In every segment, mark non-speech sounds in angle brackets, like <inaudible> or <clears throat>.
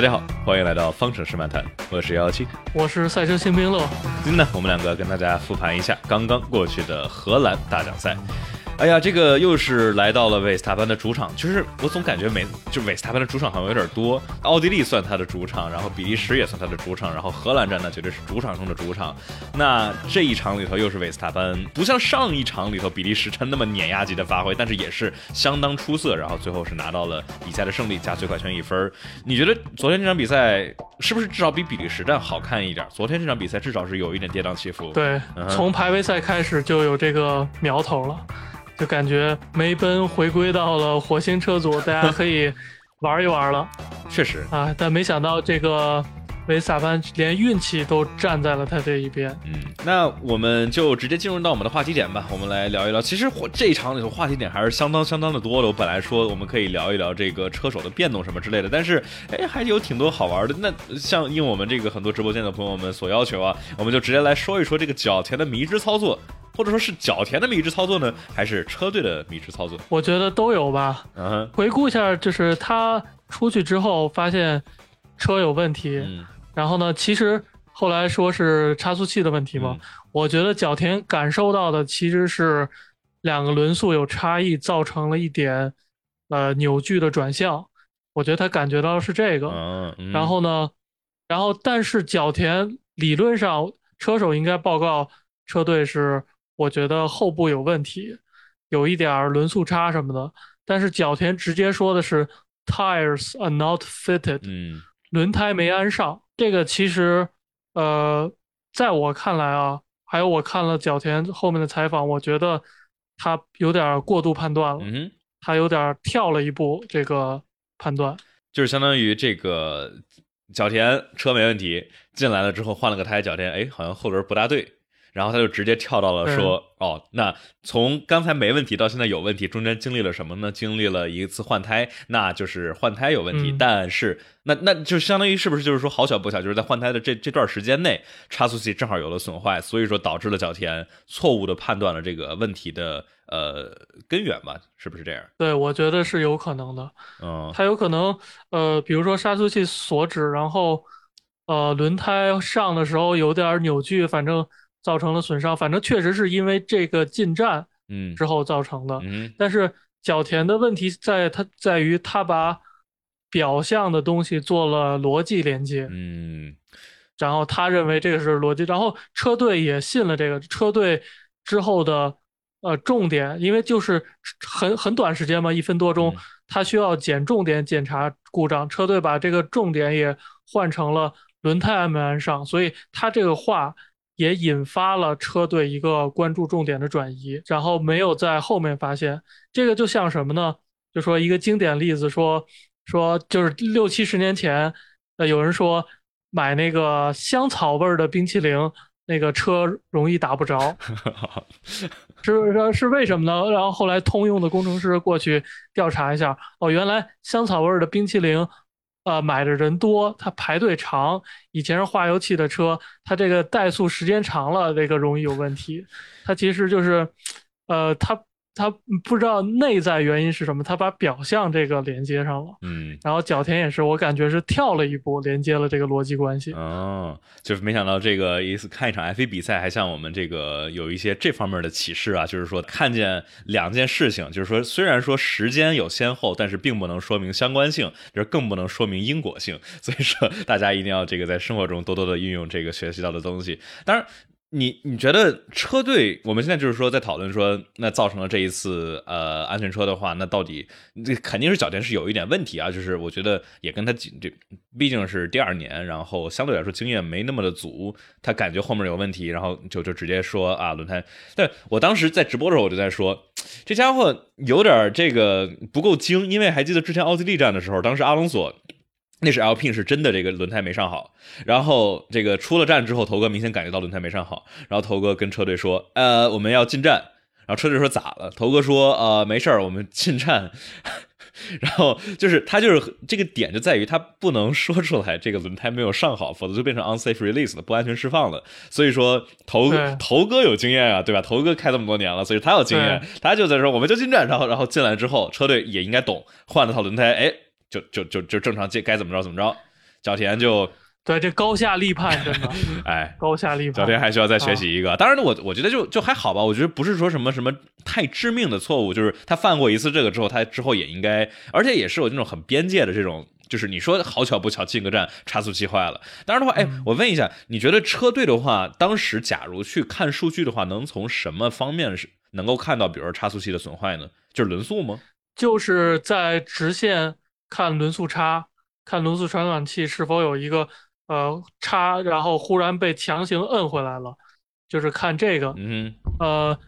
大家好，欢迎来到方程式漫谈，我是幺幺七，我是赛车新兵乐。今天呢，我们两个跟大家复盘一下刚刚过去的荷兰大奖赛。哎呀，这个又是来到了维斯塔潘的主场，其实我总感觉每就维斯塔潘的主场好像有点多。奥地利算他的主场，然后比利时也算他的主场，然后荷兰站呢绝对是主场中的主场。那这一场里头又是维斯塔潘，不像上一场里头比利时城那么碾压级的发挥，但是也是相当出色，然后最后是拿到了比赛的胜利加最快圈一分。你觉得昨天这场比赛是不是至少比比利时站好看一点？昨天这场比赛至少是有一点跌宕起伏。对，从排位赛开始就有这个苗头了。就感觉梅奔回归到了火星车组，大家可以玩一玩了。<laughs> 确实啊，但没想到这个维斯塔潘连运气都站在了他这一边。嗯，那我们就直接进入到我们的话题点吧。我们来聊一聊，其实这一场里头话题点还是相当相当的多的。我本来说我们可以聊一聊这个车手的变动什么之类的，但是哎，还有挺多好玩的。那像应我们这个很多直播间的朋友们所要求啊，我们就直接来说一说这个角田的迷之操作。或者说是角田的迷之操作呢，还是车队的迷之操作？我觉得都有吧。嗯，回顾一下，就是他出去之后发现车有问题，然后呢，其实后来说是差速器的问题嘛。我觉得角田感受到的其实是两个轮速有差异，造成了一点呃扭矩的转向。我觉得他感觉到是这个。嗯，然后呢，然后但是角田理论上车手应该报告车队是。我觉得后部有问题，有一点轮速差什么的，但是角田直接说的是 tires are not fitted，嗯，轮胎没安上。这个其实，呃，在我看来啊，还有我看了角田后面的采访，我觉得他有点过度判断了，嗯，他有点跳了一步这个判断，就是相当于这个角田车没问题，进来了之后换了个胎，角田哎，好像后轮不大对。然后他就直接跳到了说：“哦，那从刚才没问题到现在有问题，中间经历了什么呢？经历了一次换胎，那就是换胎有问题。但是那那就相当于是不是就是说好巧不巧，就是在换胎的这这段时间内，差速器正好有了损坏，所以说导致了角田错误的判断了这个问题的呃根源吧？是不是这样？对，我觉得是有可能的。嗯，他有可能呃，比如说差速器锁止，然后呃轮胎上的时候有点扭矩，反正。”造成了损伤，反正确实是因为这个进站，嗯，之后造成的。嗯，但是角田的问题在他在于他把表象的东西做了逻辑连接，嗯，然后他认为这个是逻辑，然后车队也信了这个。车队之后的呃重点，因为就是很很短时间嘛，一分多钟，他需要检重点检查故障，车队把这个重点也换成了轮胎安没安上，所以他这个话。也引发了车队一个关注重点的转移，然后没有在后面发现这个就像什么呢？就说一个经典例子，说说就是六七十年前，呃，有人说买那个香草味的冰淇淋，那个车容易打不着，<laughs> 是是为什么呢？然后后来通用的工程师过去调查一下，哦，原来香草味的冰淇淋。呃，买的人多，它排队长。以前是化油器的车，它这个怠速时间长了，这个容易有问题。它其实就是，呃，它。他不知道内在原因是什么，他把表象这个连接上了，嗯，然后角田也是，我感觉是跳了一步，连接了这个逻辑关系。哦，就是没想到这个一次看一场 F1 比赛，还像我们这个有一些这方面的启示啊，就是说看见两件事情，就是说虽然说时间有先后，但是并不能说明相关性，就是更不能说明因果性，所以说大家一定要这个在生活中多多的运用这个学习到的东西，当然。你你觉得车队，我们现在就是说在讨论说，那造成了这一次呃安全车的话，那到底这肯定是角田是有一点问题啊，就是我觉得也跟他紧这毕竟是第二年，然后相对来说经验没那么的足，他感觉后面有问题，然后就就直接说啊轮胎。但我当时在直播的时候我就在说，这家伙有点这个不够精，因为还记得之前奥地利站的时候，当时阿隆索。那是 Alpine 是真的，这个轮胎没上好。然后这个出了站之后，头哥明显感觉到轮胎没上好。然后头哥跟车队说：“呃，我们要进站。”然后车队说：“咋了？”头哥说：“呃，没事儿，我们进站。<laughs> ”然后就是他就是这个点就在于他不能说出来这个轮胎没有上好，否则就变成 unsafe release 了，不安全释放了。所以说头头哥有经验啊，对吧？头哥开这么多年了，所以他有经验，他就在说我们就进站。然后然后进来之后，车队也应该懂，换了套轮胎，哎。就就就就正常接该怎么着怎么着，角田就对这高下立判，真的，<laughs> 哎，高下立判。角田还需要再学习一个。当然，我我觉得就就还好吧。我觉得不是说什么什么太致命的错误，就是他犯过一次这个之后，他之后也应该，而且也是有那种很边界的这种。就是你说好巧不巧进个站差速器坏了，当然的话，哎，我问一下，你觉得车队的话，当时假如去看数据的话，能从什么方面是能够看到，比如说差速器的损坏呢？就是轮速吗？就是在直线看轮速差，看轮速传感器是否有一个呃差，然后忽然被强行摁回来了，就是看这个。嗯，呃，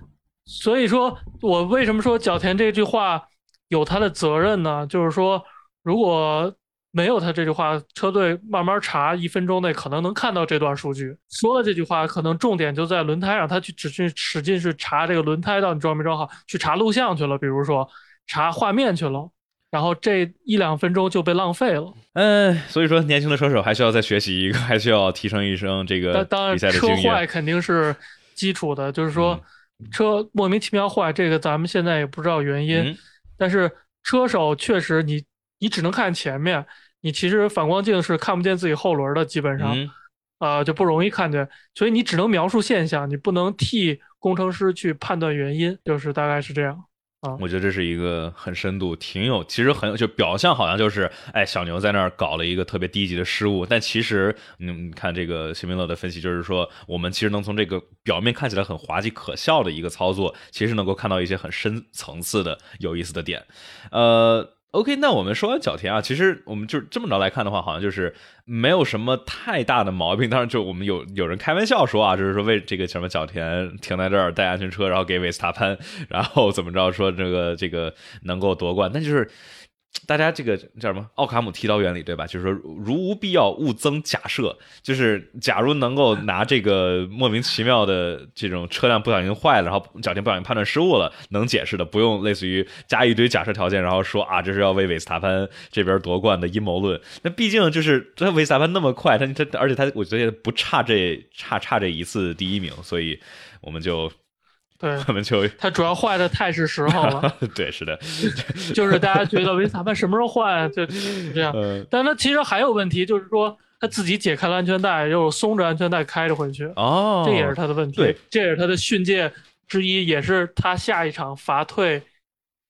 所以说我为什么说角田这句话有他的责任呢？就是说如果。没有他这句话，车队慢慢查，一分钟内可能能看到这段数据。说了这句话，可能重点就在轮胎上，他去只去使劲去查这个轮胎到底装没装好，去查录像去了，比如说查画面去了，然后这一两分钟就被浪费了。嗯，所以说年轻的车手还需要再学习一个，还需要提升一升这个比赛的经验。车坏肯定是基础的，就是说车莫名其妙坏，这个咱们现在也不知道原因。但是车手确实你。你只能看前面，你其实反光镜是看不见自己后轮的，基本上，啊就不容易看见，所以你只能描述现象，你不能替工程师去判断原因，就是大概是这样我觉得这是一个很深度，挺有，其实很有就表象好像就是，哎，小牛在那儿搞了一个特别低级的失误，但其实，嗯，你看这个席明乐的分析，就是说，我们其实能从这个表面看起来很滑稽可笑的一个操作，其实能够看到一些很深层次的有意思的点，呃。OK，那我们说完角田啊，其实我们就这么着来看的话，好像就是没有什么太大的毛病。当然，就我们有有人开玩笑说啊，就是说为这个什么角田停在这儿带安全车，然后给维斯塔潘，然后怎么着说这个这个能够夺冠，那就是。大家这个叫什么奥卡姆剃刀原理对吧？就是说，如无必要，勿增假设。就是假如能够拿这个莫名其妙的这种车辆不小心坏了，然后角田不小心判断失误了，能解释的，不用类似于加一堆假设条件，然后说啊，这是要为韦斯塔潘这边夺冠的阴谋论。那毕竟就是这韦斯塔潘那么快，他他而且他我觉得不差这差差这一次第一名，所以我们就。对，我们就他主要坏的太是时候了。<laughs> 对，是的，<laughs> 就是大家觉得维斯塔潘什么时候换，就这样。但他其实还有问题，就是说他自己解开了安全带，又松着安全带开着回去。哦，这也是他的问题。对，这也是他的训诫之一，也是他下一场罚退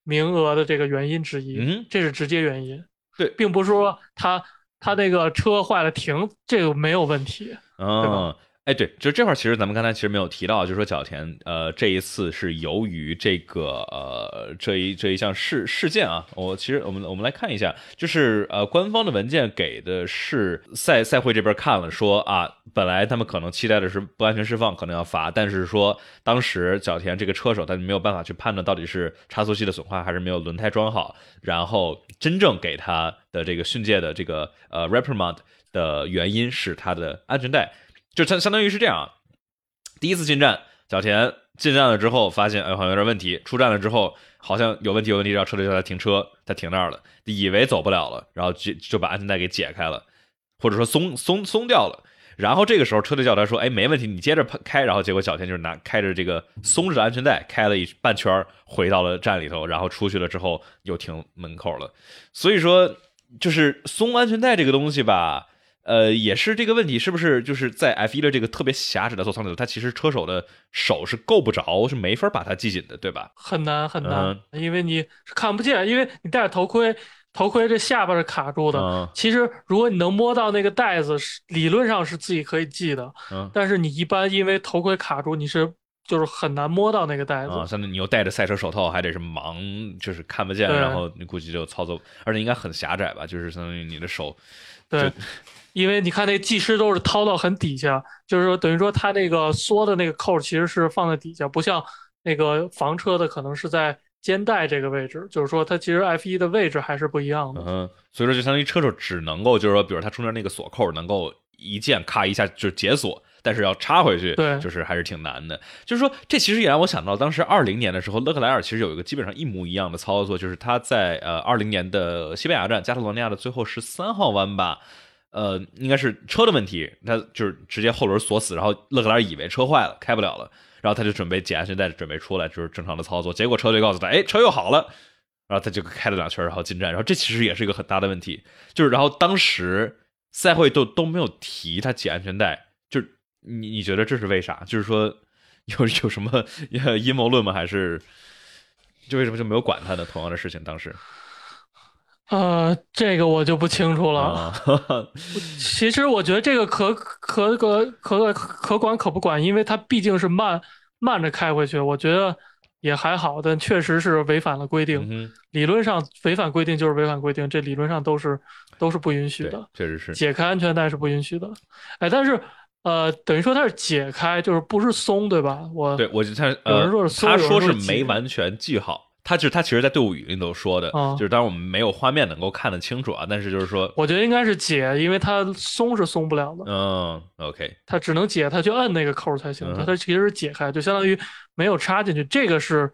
名额的这个原因之一。嗯，这是直接原因。对，并不是说他他那个车坏了停，这个没有问题，对吧？哎，对，就这块其实咱们刚才其实没有提到，就是说角田，呃，这一次是由于这个呃这一这一项事事件啊，我其实我们我们来看一下，就是呃官方的文件给的是赛赛会这边看了说啊，本来他们可能期待的是不安全释放，可能要罚，但是说当时角田这个车手他没有办法去判断到底是差速器的损坏还是没有轮胎装好，然后真正给他的这个训诫的这个呃 reprimand 的原因是他的安全带。就相相当于是这样啊，第一次进站，小田进站了之后，发现哎好像有点问题。出站了之后，好像有问题有问题，让车队叫他停车，他停那儿了，以为走不了了，然后就就把安全带给解开了，或者说松松松掉了。然后这个时候车队叫他说，哎没问题，你接着开。然后结果小田就是拿开着这个松着的安全带开了一半圈，回到了站里头，然后出去了之后又停门口了。所以说，就是松安全带这个东西吧。呃，也是这个问题，是不是就是在 F 一的这个特别狭窄的座舱里头，它其实车手的手是够不着，是没法把它系紧的，对吧？很难很难，因为你是看不见，因为你戴着头盔，头盔这下巴是卡住的。其实如果你能摸到那个带子，是理论上是自己可以系的。嗯，但是你一般因为头盔卡住，你是就是很难摸到那个带子。啊，相当于你又戴着赛车手套，还得是盲，就是看不见，然后你估计就操作，而且应该很狭窄吧？就是相当于你的手，对。因为你看那技师都是掏到很底下，就是说等于说他那个缩的那个扣其实是放在底下，不像那个房车的可能是在肩带这个位置，就是说它其实 F 一的位置还是不一样的。嗯，所以说就相当于车手只能够就是说，比如他中间那个锁扣能够一键咔一下就解锁，但是要插回去，对，就是还是挺难的。就是说这其实也让我想到当时二零年的时候，勒克莱尔其实有一个基本上一模一样的操作，就是他在呃二零年的西班牙站加泰罗尼亚的最后十三号弯吧。呃，应该是车的问题，他就是直接后轮锁死，然后勒克莱尔以为车坏了，开不了了，然后他就准备解安全带，准备出来，就是正常的操作。结果车队告诉他，哎，车又好了，然后他就开了两圈，然后进站。然后这其实也是一个很大的问题，就是然后当时赛会都都没有提他系安全带，就你你觉得这是为啥？就是说有有什么 <laughs> 阴谋论吗？还是就为什么就没有管他的同样的事情？当时，呃，这个我就不清楚了。<laughs> 其实我觉得这个可可可可可管可不管，因为它毕竟是慢慢着开回去，我觉得。也还好，但确实是违反了规定。理论上违反规定就是违反规定，这理论上都是都是不允许的。确实是解开安全带是不允许的。哎，但是呃，等于说它是解开，就是不是松，对吧？我对我就他呃，他说是没完全系好。他就是他，其实，在队伍语音都说的，就是当然我们没有画面能够看得清楚啊，但是就是说，我觉得应该是解，因为它松是松不了的。嗯，OK，它只能解，它去摁那个扣才行。它它其实是解开，就相当于没有插进去。这个是，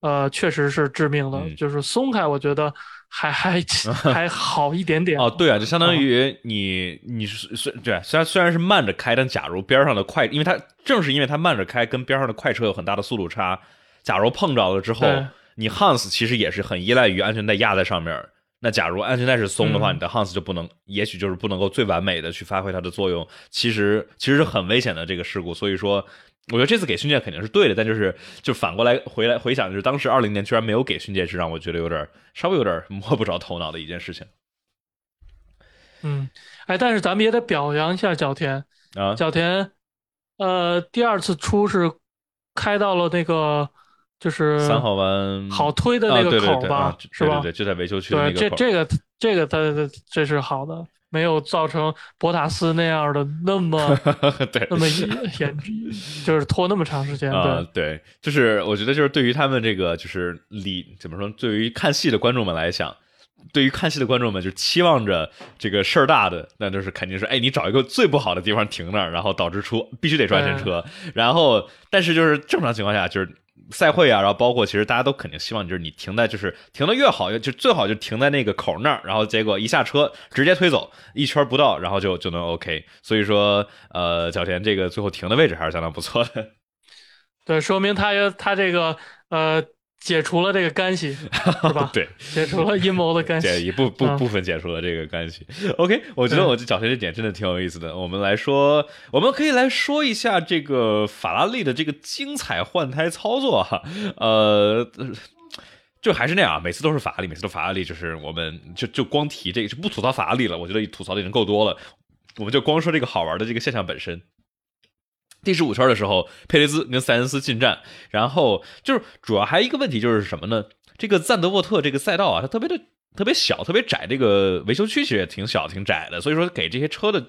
呃，确实是致命的。就是松开，我觉得还 <laughs> 还 <laughs> 还好一点点。哦，对啊，就相当于你你是虽对，虽然虽然是慢着开，但假如边上的快，因为它正是因为它慢着开，跟边上的快车有很大的速度差，假如碰着了之后。你 Hans 其实也是很依赖于安全带压在上面。那假如安全带是松的话，你的 Hans 就不能，也许就是不能够最完美的去发挥它的作用。其实其实是很危险的这个事故。所以说，我觉得这次给训诫肯定是对的。但就是就反过来回来回想，就是当时二零年居然没有给训诫，是让我觉得有点稍微有点摸不着头脑的一件事情。嗯，哎，但是咱们也得表扬一下角田啊，角田，呃，第二次出是开到了那个。就是三号弯好推的那个口吧，是吧？对，就在维修区对，这这个这个它这是好的，没有造成博塔斯那样的那么 <laughs> 对那么严，就是拖那么长时间。对对，就是我觉得就是对于他们这个就是理怎么说？对于看戏的观众们来讲，对于看戏的观众们就期望着这个事儿大的，那就是肯定是哎，你找一个最不好的地方停那儿，然后导致出必须得安全车，然后但是就是正常情况下就是。赛会啊，然后包括其实大家都肯定希望就是你停在就是停的越好，就最好就停在那个口那儿，然后结果一下车直接推走一圈不到，然后就就能 OK。所以说，呃，角田这个最后停的位置还是相当不错的。<laughs> 对，说明他他这个呃。解除了这个干系，<laughs> 是吧？对，解除了阴谋的干系，一部部部分解除了这个干系。OK，我觉得我这角田这点真的挺有意思的。我们来说，我们可以来说一下这个法拉利的这个精彩换胎操作哈。呃，就还是那样，每次都是法拉利，每次都法拉利，就是我们就就光提这个，就不吐槽法拉利了。我觉得吐槽的已经够多了，我们就光说这个好玩的这个现象本身。第十五圈的时候，佩雷兹跟塞恩斯进站，然后就是主要还一个问题就是什么呢？这个赞德沃特这个赛道啊，它特别的特别小，特别窄，这个维修区其实也挺小挺窄的，所以说给这些车的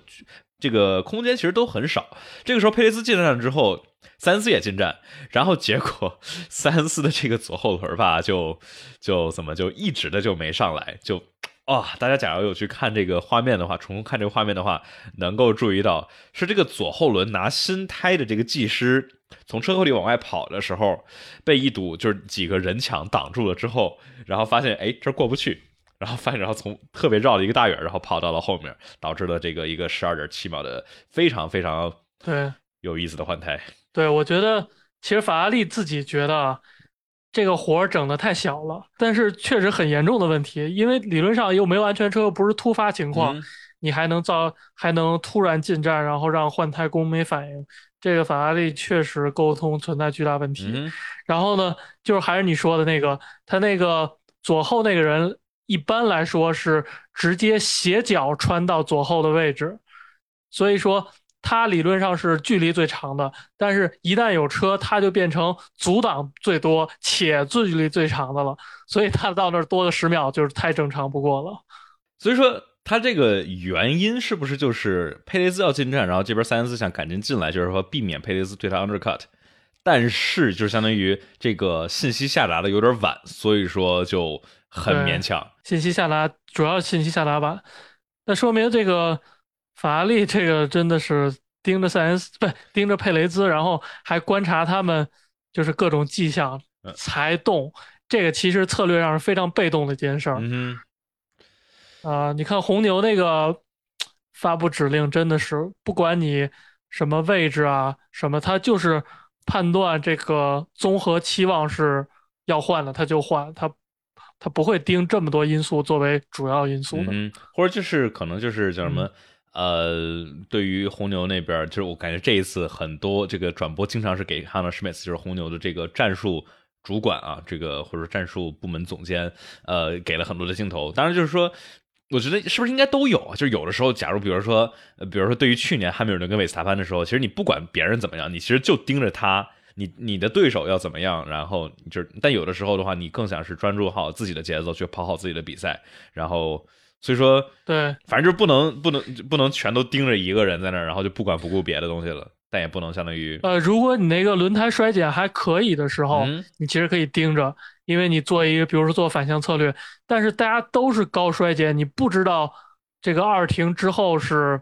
这个空间其实都很少。这个时候佩雷兹进站之后，塞恩斯也进站，然后结果塞恩斯的这个左后轮吧，就就怎么就一直的就没上来，就。哦，大家假如有去看这个画面的话，重看这个画面的话，能够注意到是这个左后轮拿新胎的这个技师从车库里往外跑的时候，被一堵就是几个人墙挡住了之后，然后发现哎这过不去，然后发现然后从特别绕了一个大远，然后跑到了后面，导致了这个一个十二点七秒的非常非常对有意思的换胎。对，我觉得其实法拉利自己觉得。这个活儿整的太小了，但是确实很严重的问题，因为理论上又没有安全车，又不是突发情况，你还能造还能突然进站，然后让换胎工没反应，这个法拉利确实沟通存在巨大问题。然后呢，就是还是你说的那个，他那个左后那个人一般来说是直接斜角穿到左后的位置，所以说。它理论上是距离最长的，但是一旦有车，它就变成阻挡最多且最距离最长的了。所以它到那儿多个十秒就是太正常不过了。所以说，它这个原因是不是就是佩雷斯要进站，然后这边塞恩斯想赶紧进来，就是说避免佩雷斯对他 undercut，但是就是相当于这个信息下达的有点晚，所以说就很勉强。信息下达主要信息下达晚，那说明这个。法拉利这个真的是盯着塞恩斯，不盯着佩雷兹，然后还观察他们，就是各种迹象才动。这个其实策略上是非常被动的一件事儿。嗯啊，你看红牛那个发布指令，真的是不管你什么位置啊，什么，他就是判断这个综合期望是要换的，他就换，他他不会盯这么多因素作为主要因素的。嗯，或者就是可能就是叫什么？呃，对于红牛那边，就是我感觉这一次很多这个转播经常是给 Hannah Schmitz，就是红牛的这个战术主管啊，这个或者战术部门总监，呃，给了很多的镜头。当然，就是说，我觉得是不是应该都有？就是有的时候，假如比如说，比如说对于去年汉密尔顿跟韦斯塔潘的时候，其实你不管别人怎么样，你其实就盯着他，你你的对手要怎么样，然后就，但有的时候的话，你更想是专注好自己的节奏，去跑好自己的比赛，然后。所以说，对，反正就是不能不能不能全都盯着一个人在那儿，然后就不管不顾别的东西了。但也不能相当于，呃，如果你那个轮胎衰减还可以的时候，你其实可以盯着，因为你做一个，比如说做反向策略。但是大家都是高衰减，你不知道这个二停之后是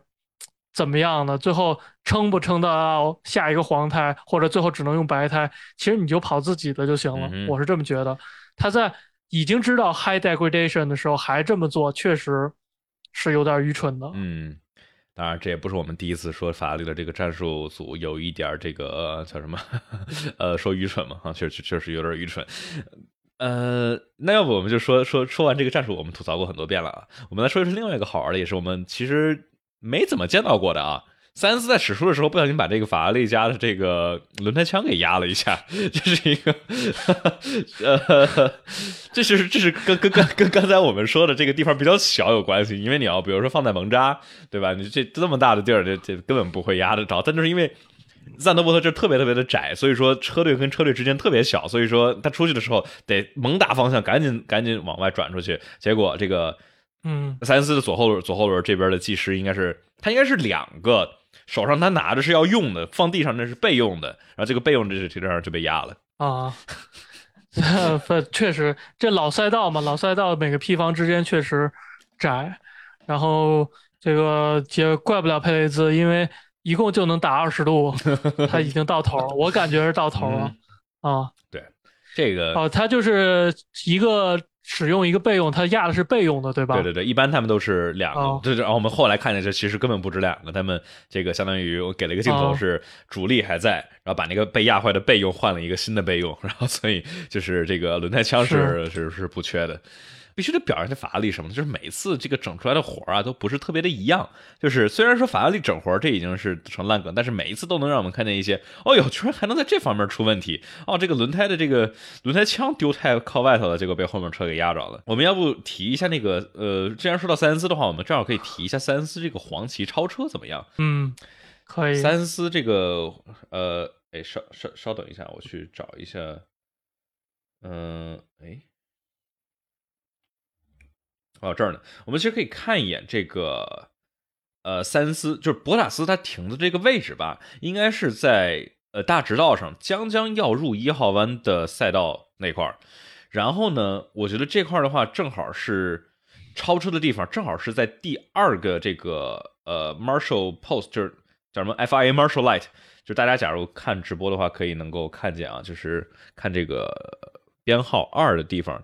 怎么样的，最后撑不撑到下一个黄胎，或者最后只能用白胎，其实你就跑自己的就行了。我是这么觉得，他在。已经知道 high degradation 的时候还这么做，确实是有点愚蠢的。嗯，当然这也不是我们第一次说法拉利的这个战术组有一点这个叫什么，<laughs> 呃，说愚蠢嘛，啊，确实确实有点愚蠢。呃，那要不我们就说说说完这个战术，我们吐槽过很多遍了啊，我们来说一说另外一个好玩的，也是我们其实没怎么见到过的啊。塞恩斯在驶出的时候，不小心把这个法拉利家的这个轮胎枪给压了一下，这是一个，呃，这是这是跟跟跟跟刚才我们说的这个地方比较小有关系，因为你要比如说放在蒙扎，对吧？你这这么大的地儿，这这根本不会压得着。但就是因为赞德伯特这特别特别的窄，所以说车队跟车队之间特别小，所以说他出去的时候得猛打方向，赶紧赶紧往外转出去。结果这个，嗯，塞恩斯的左后轮左后轮这边的技师应该是他应该是两个。手上他拿着是要用的，放地上那是备用的，然后这个备用这是这样就被压了啊。<laughs> 确实，这老赛道嘛，老赛道每个批房之间确实窄，然后这个也怪不了佩雷兹，因为一共就能打二十度，他已经到头，我感觉是到头了啊。对，这个哦，他就是一个。使用一个备用，它压的是备用的，对吧？对对对，一般他们都是两个。对对，然后我们后来看见这其实根本不止两个，他们这个相当于我给了一个镜头是主力还在，然后把那个被压坏的备用换了一个新的备用，然后所以就是这个轮胎枪是是是不缺的。必须得表扬一下法拉利什么的？就是每次这个整出来的活啊，都不是特别的一样。就是虽然说法拉利整活这已经是成烂梗，但是每一次都能让我们看见一些，哦哟，居然还能在这方面出问题哦！这个轮胎的这个轮胎枪丢太靠外头了，结果被后面车给压着了。我们要不提一下那个呃，既然说到塞恩斯的话，我们正好可以提一下塞恩斯这个黄旗超车怎么样？嗯，可以。塞恩斯这个呃，哎，稍稍稍等一下，我去找一下。嗯，哎。到，这儿呢，我们其实可以看一眼这个，呃，塞恩斯就是博塔斯他停的这个位置吧，应该是在呃大直道上，将将要入一号弯的赛道那块儿。然后呢，我觉得这块的话，正好是超车的地方，正好是在第二个这个呃 Marshall Post，就是叫什么 FIA Marshall Light，就大家假如看直播的话，可以能够看见啊，就是看这个编号二的地方，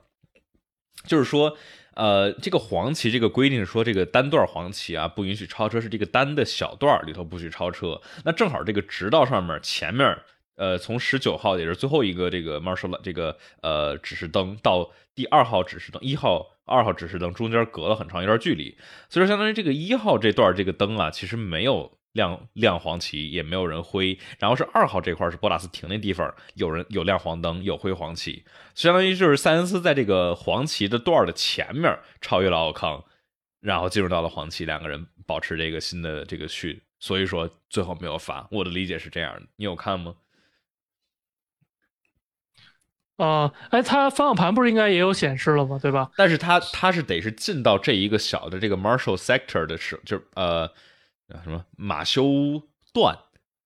就是说。呃，这个黄旗这个规定说，这个单段黄旗啊不允许超车，是这个单的小段里头不许超车。那正好这个直道上面前面，呃，从十九号也是最后一个这个 marshall 这个呃指示灯到第二号指示灯，一号、二号指示灯中间隔了很长一段距离，所以说相当于这个一号这段这个灯啊，其实没有。亮亮黄旗也没有人挥，然后是二号这块是博拉斯停那地方，有人有亮黄灯，有挥黄旗，相当于就是塞恩斯在这个黄旗的段的前面超越了奥康，然后进入到了黄旗，两个人保持这个新的这个序，所以说最后没有罚。我的理解是这样的，你有看吗？啊，哎，他方向盘不是应该也有显示了吗？对吧？但是他他是得是进到这一个小的这个 Marshall Sector 的时候，就是呃。什么马修段，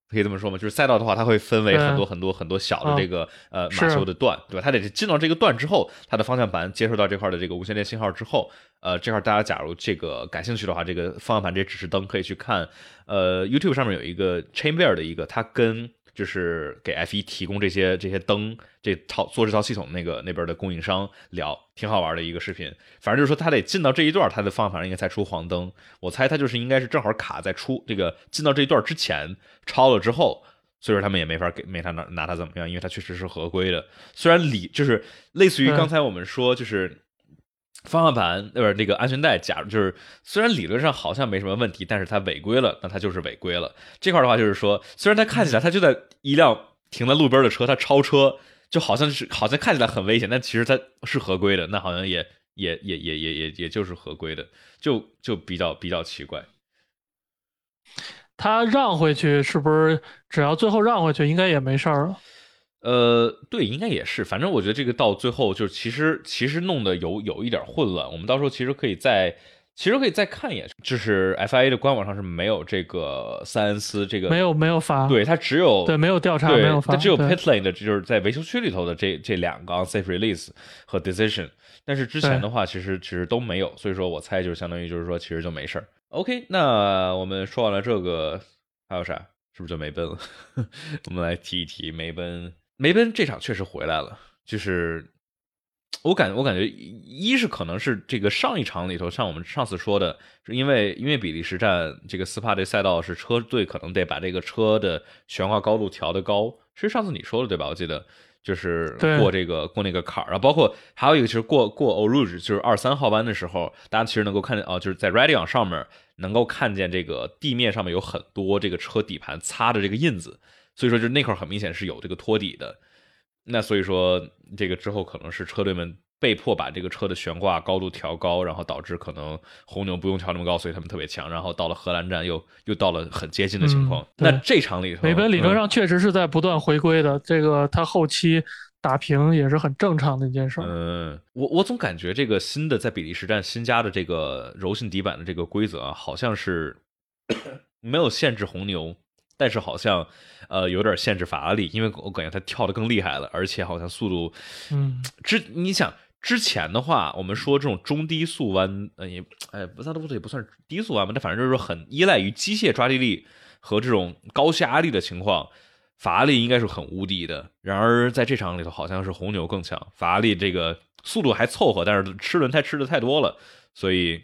可以这么说吗？就是赛道的话，它会分为很多很多很多小的这个呃马修的段，对吧？它得进到这个段之后，它的方向盘接收到这块的这个无线电信号之后，呃，这块大家假如这个感兴趣的话，这个方向盘这指示灯可以去看，呃，YouTube 上面有一个 Chamber 的一个，它跟。就是给 F 一提供这些这些灯，这套做这套系统那个那边的供应商聊，挺好玩的一个视频。反正就是说他得进到这一段，他的方法应该才出黄灯。我猜他就是应该是正好卡在出这个进到这一段之前超了之后，所以说他们也没法给没他拿拿他怎么样，因为他确实是合规的。虽然理就是类似于刚才我们说就是。方向盘不是那个安全带，假如就是虽然理论上好像没什么问题，但是它违规了，那它就是违规了。这块的话就是说，虽然它看起来它就在一辆停在路边的车，它超车，就好像是好像看起来很危险，但其实它是合规的，那好像也也也也也也也就是合规的，就就比较比较奇怪。他让回去是不是只要最后让回去，应该也没事儿？呃，对，应该也是。反正我觉得这个到最后就是其实其实弄得有有一点混乱。我们到时候其实可以再其实可以再看一眼，就是 FIA 的官网上是没有这个塞恩斯这个没有没有罚，对他只有对没有调查没有罚，他只有 pit lane 的就是在维修区里头的这这两个 unsafe release 和 decision。但是之前的话其实其实都没有，所以说我猜就是相当于就是说其实就没事儿。OK，那我们说完了这个，还有啥？是不是就梅奔了？<laughs> 我们来提一提梅奔。梅奔这场确实回来了，就是我感我感觉一是可能是这个上一场里头，像我们上次说的，是因为因为比利时站这个斯帕这赛道是车队可能得把这个车的悬挂高度调得高，其实上次你说的对吧？我记得。就是过这个过那个坎儿啊，包括还有一个就是过过 o Rouge，就是二三号弯的时候，大家其实能够看见啊，就是在 Radion 上面能够看见这个地面上面有很多这个车底盘擦的这个印子，所以说就那块很明显是有这个托底的。那所以说这个之后可能是车队们。被迫把这个车的悬挂高度调高，然后导致可能红牛不用调那么高，所以他们特别强。然后到了荷兰站又又到了很接近的情况。那这场里头，美本理论上确实是在不断回归的。这个他后期打平也是很正常的一件事。嗯，我我总感觉这个新的在比利时站新加的这个柔性底板的这个规则啊，好像是 <coughs> 没有限制红牛，但是好像呃有点限制法拉利，因为我感觉他跳的更厉害了，而且好像速度，嗯，之你想。之前的话，我们说这种中低速弯，呃，也，哎，不算不也不算低速弯吧，但反正就是说很依赖于机械抓地力和这种高下压力的情况，法拉利应该是很无敌的。然而在这场里头，好像是红牛更强，法拉利这个速度还凑合，但是吃轮胎吃的太多了，所以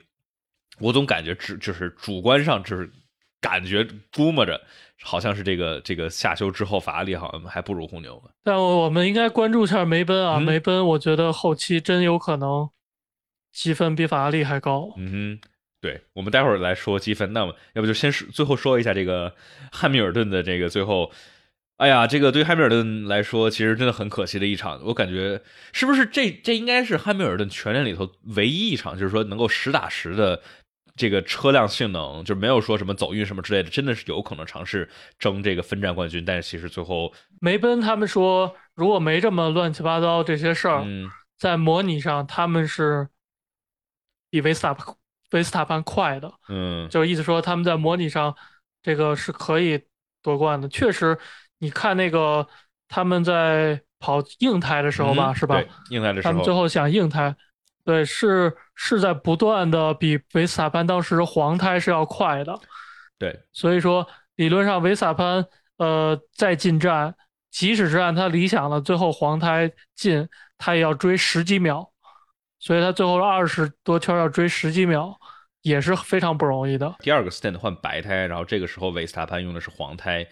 我总感觉只就是主观上就是感觉估摸着。好像是这个这个下休之后，法拉利好像还不如红牛。但我们应该关注一下梅奔啊，梅奔，我觉得后期真有可能积分比法拉利还高。嗯哼，对，我们待会儿来说积分。那么，要不就先说最后说一下这个汉密尔顿的这个最后。哎呀，这个对汉密尔顿来说，其实真的很可惜的一场。我感觉是不是这这应该是汉密尔顿全年里头唯一一场，就是说能够实打实的。这个车辆性能就没有说什么走运什么之类的，真的是有可能尝试争这个分站冠军，但是其实最后梅奔他们说，如果没这么乱七八糟这些事儿，在模拟上他们是比维斯塔维斯塔潘快的，嗯，就意思说他们在模拟上这个是可以夺冠的。确实，你看那个他们在跑硬胎的时候吧，是吧？硬胎的时候，他们最后想硬胎。对，是是在不断的比维斯塔潘当时黄胎是要快的，对，所以说理论上维斯塔潘呃再进站，即使是按他理想的最后黄胎进，他也要追十几秒，所以他最后二十多圈要追十几秒，也是非常不容易的。第二个 stand 换白胎，然后这个时候维斯塔潘用的是黄胎。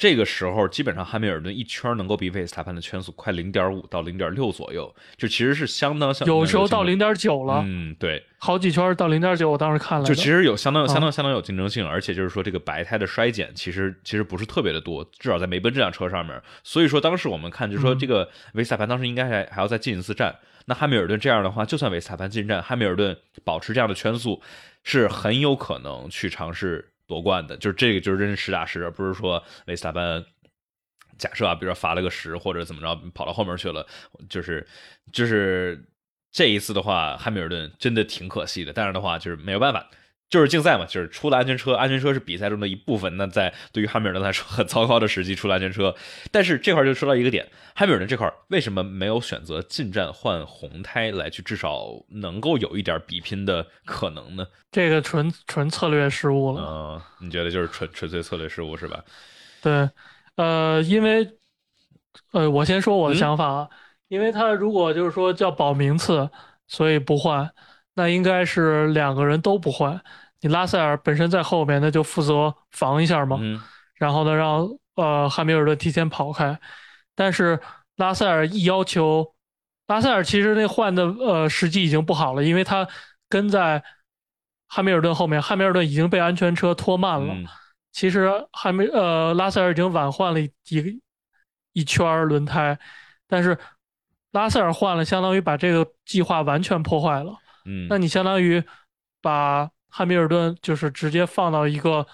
这个时候，基本上汉密尔顿一圈能够比维斯塔潘的圈速快零点五到零点六左右，就其实是相当相。有时候到零点九了。嗯，对，好几圈到零点九，我当时看了。就其实有相当相当相当有竞争性，而且就是说这个白胎的衰减其实其实不是特别的多，至少在梅奔这辆车上面。所以说当时我们看就是说这个维斯塔潘当时应该还还要再进一次站。那汉密尔顿这样的话，就算维斯塔潘进站，汉密尔顿保持这样的圈速，是很有可能去尝试。夺冠的，就是这个，就是真实打实，不是说维斯塔潘假设啊，比如说罚了个十或者怎么着，跑到后面去了，就是就是这一次的话，汉密尔顿真的挺可惜的。但是的话，就是没有办法。就是竞赛嘛，就是出了安全车，安全车是比赛中的一部分。那在对于汉密尔顿来说，很糟糕的时机出了安全车。但是这块就说到一个点，汉密尔顿这块为什么没有选择进站换红胎来去，至少能够有一点比拼的可能呢？这个纯纯策略失误了。嗯，你觉得就是纯纯粹策略失误是吧？对，呃，因为呃，我先说我的想法啊，因为他如果就是说叫保名次，所以不换。那应该是两个人都不换，你拉塞尔本身在后面，那就负责防一下嘛。嗯。然后呢，让呃汉密尔顿提前跑开。但是拉塞尔一要求拉塞尔其实那换的呃时机已经不好了，因为他跟在汉密尔顿后面，汉密尔顿已经被安全车拖慢了。其实汉密呃拉塞尔已经晚换了一一一圈轮胎，但是拉塞尔换了，相当于把这个计划完全破坏了。嗯，那你相当于把汉密尔顿就是直接放到一个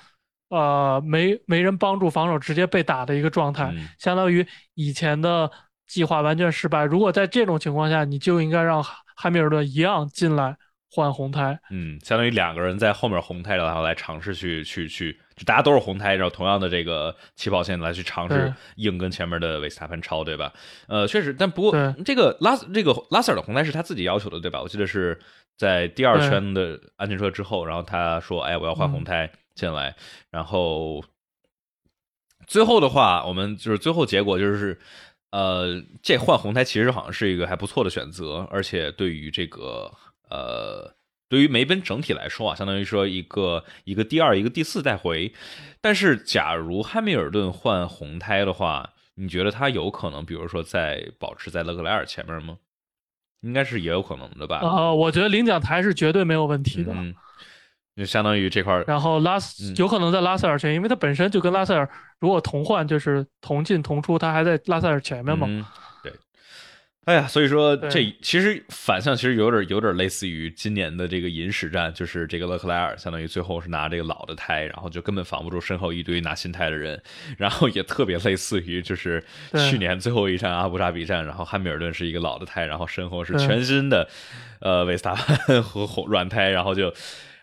呃没没人帮助防守，直接被打的一个状态，相当于以前的计划完全失败。如果在这种情况下，你就应该让汉密尔顿一样进来换红胎。嗯，相当于两个人在后面红胎，然后来尝试去去去，就大家都是红胎，然后同样的这个起跑线来去尝试硬跟前面的维斯塔潘超，对吧？呃，确实，但不过这个拉这个拉塞尔的红胎是他自己要求的，对吧？我记得是。在第二圈的安全车之后，然后他说：“哎，我要换红胎进来。”然后最后的话，我们就是最后结果就是，呃，这换红胎其实好像是一个还不错的选择，而且对于这个呃，对于梅奔整体来说啊，相当于说一个一个第二，一个第四带回。但是，假如汉密尔顿换红胎的话，你觉得他有可能，比如说在保持在勒克莱尔前面吗？应该是也有可能的吧？呃，我觉得领奖台是绝对没有问题的。嗯，就相当于这块儿，然后拉有可能在拉塞尔前，因为他本身就跟拉塞尔如果同换，就是同进同出，他还在拉塞尔前面嘛。哎呀，所以说这其实反向其实有点有点类似于今年的这个银石战，就是这个勒克莱尔相当于最后是拿这个老的胎，然后就根本防不住身后一堆拿新胎的人，然后也特别类似于就是 <laughs> 去年最后一站阿布扎比站，然后汉密尔顿是一个老的胎，然后身后是全新的呃维斯塔潘和软胎，然后就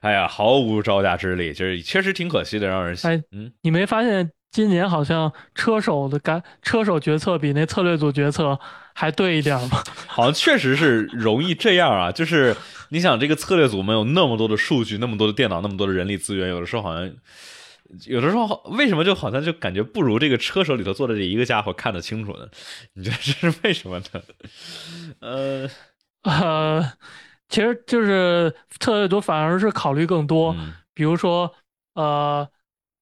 哎呀毫无招架之力，就是确实挺可惜的，让人哎嗯，你没发现？今年好像车手的干车手决策比那策略组决策还对一点吗？<laughs> 好像确实是容易这样啊。<laughs> 就是你想，这个策略组没有那么多的数据，那么多的电脑，那么多的人力资源，有的时候好像，有的时候为什么就好像就感觉不如这个车手里头坐的这一个家伙看得清楚呢？你觉得这是为什么呢？<laughs> 呃呃，其实就是策略组反而是考虑更多，比如说呃。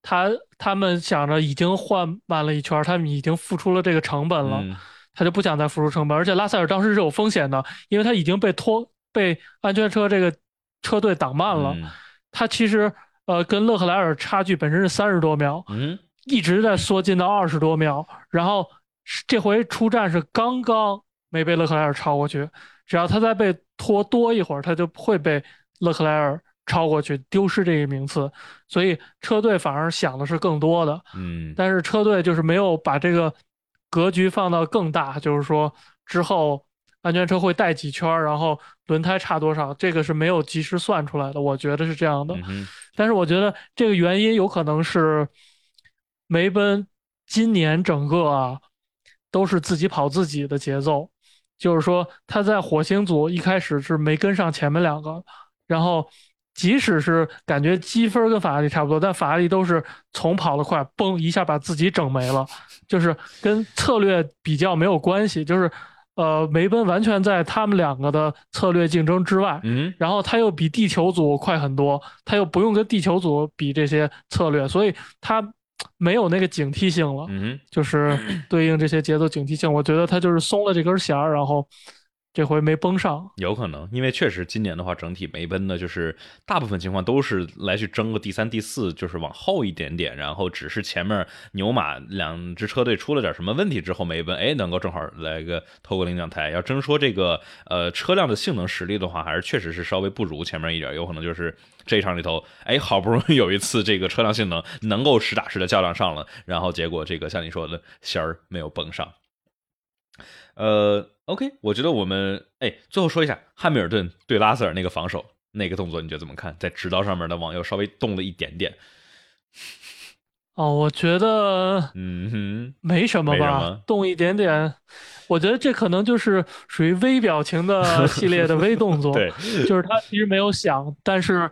他他们想着已经换慢了一圈，他们已经付出了这个成本了，他就不想再付出成本。而且拉塞尔当时是有风险的，因为他已经被拖被安全车这个车队挡慢了。他其实呃跟勒克莱尔差距本身是三十多秒，嗯一直在缩进到二十多秒。然后这回出战是刚刚没被勒克莱尔超过去，只要他再被拖多一会儿，他就会被勒克莱尔。超过去丢失这一名次，所以车队反而想的是更多的，嗯，但是车队就是没有把这个格局放到更大，就是说之后安全车会带几圈，然后轮胎差多少，这个是没有及时算出来的，我觉得是这样的。但是我觉得这个原因有可能是梅奔今年整个啊都是自己跑自己的节奏，就是说他在火星组一开始是没跟上前面两个，然后。即使是感觉积分跟法拉利差不多，但法拉利都是从跑得快，嘣一下把自己整没了，就是跟策略比较没有关系，就是呃梅奔完全在他们两个的策略竞争之外，嗯，然后他又比地球组快很多，他又不用跟地球组比这些策略，所以他没有那个警惕性了，嗯，就是对应这些节奏警惕性，我觉得他就是松了这根弦儿，然后。这回没崩上，有可能，因为确实今年的话，整体梅奔呢，就是大部分情况都是来去争个第三、第四，就是往后一点点，然后只是前面牛马两支车队出了点什么问题之后，梅奔哎能够正好来个偷个领奖台。要真说这个呃车辆的性能实力的话，还是确实是稍微不如前面一点，有可能就是这一场里头，哎好不容易有一次这个车辆性能能够实打实的较量上了，然后结果这个像你说的弦儿没有崩上。呃，OK，我觉得我们哎，最后说一下汉密尔顿对拉塞尔那个防守那个动作，你觉得怎么看？在直道上面的往右稍微动了一点点。哦，我觉得嗯哼，没什么吧，动一点点。我觉得这可能就是属于微表情的 <laughs> 系列的微动作，对，就是他其实没有想，但是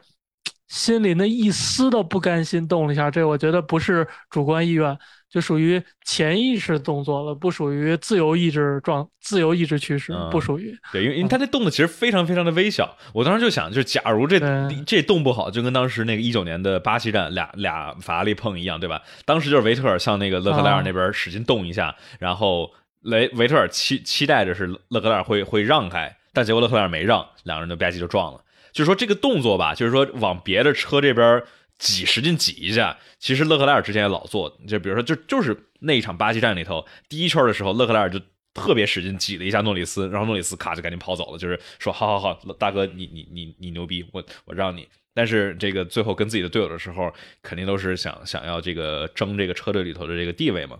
心里那一丝的不甘心动了一下。这我觉得不是主观意愿。就属于潜意识动作了，不属于自由意志状、自由意志趋势，不属于。对，因为因为他这动作其实非常非常的微小。我当时就想，就假如这这动不好，就跟当时那个一九年的巴西站俩俩法拉利碰一样，对吧？当时就是维特尔向那个勒克莱尔那边使劲动一下，然后雷维特尔期期待着是勒克莱尔会会让开，但结果勒克莱尔没让，两个人就吧唧就撞了。就是说这个动作吧，就是说往别的车这边挤，使劲挤一下。其实勒克莱尔之前也老做，就比如说就就是那一场巴西站里头第一圈的时候，勒克莱尔就特别使劲挤了一下诺里斯，然后诺里斯咔就赶紧跑走了，就是说好好好，大哥你你你你牛逼，我我让你。但是这个最后跟自己的队友的时候，肯定都是想想要这个争这个车队里头的这个地位嘛，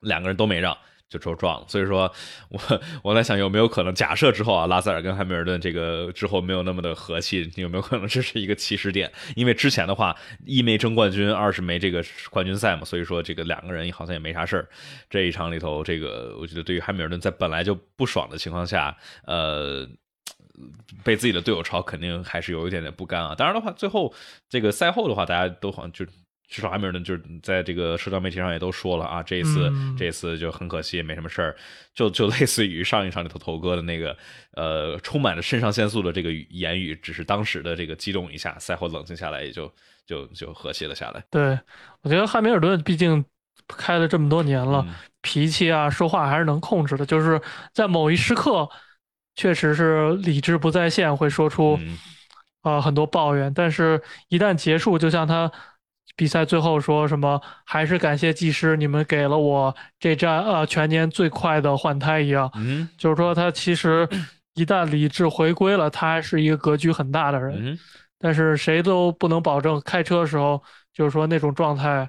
两个人都没让。就说撞了，所以说，我我在想有没有可能，假设之后啊，拉塞尔跟汉密尔顿这个之后没有那么的和气，有没有可能这是一个起始点？因为之前的话，一没争冠军，二是没这个冠军赛嘛，所以说这个两个人好像也没啥事儿。这一场里头，这个我觉得对于汉密尔顿在本来就不爽的情况下，呃，被自己的队友超，肯定还是有一点点不甘啊。当然的话，最后这个赛后的话，大家都好像就。至少汉密尔顿就是在这个社交媒体上也都说了啊，这一次这一次就很可惜，没什么事儿，就就类似于上一场里头头哥的那个呃，充满了肾上腺素的这个言语，只是当时的这个激动一下，赛后冷静下来也就就就和谐了下来。对，我觉得汉密尔顿毕竟开了这么多年了，脾气啊，说话还是能控制的，就是在某一时刻确实是理智不在线，会说出啊很多抱怨，但是一旦结束，就像他。比赛最后说什么？还是感谢技师，你们给了我这站呃全年最快的换胎一样。嗯，就是说他其实 <clears throat> 一旦理智回归了，他还是一个格局很大的人。但是谁都不能保证开车的时候，就是说那种状态。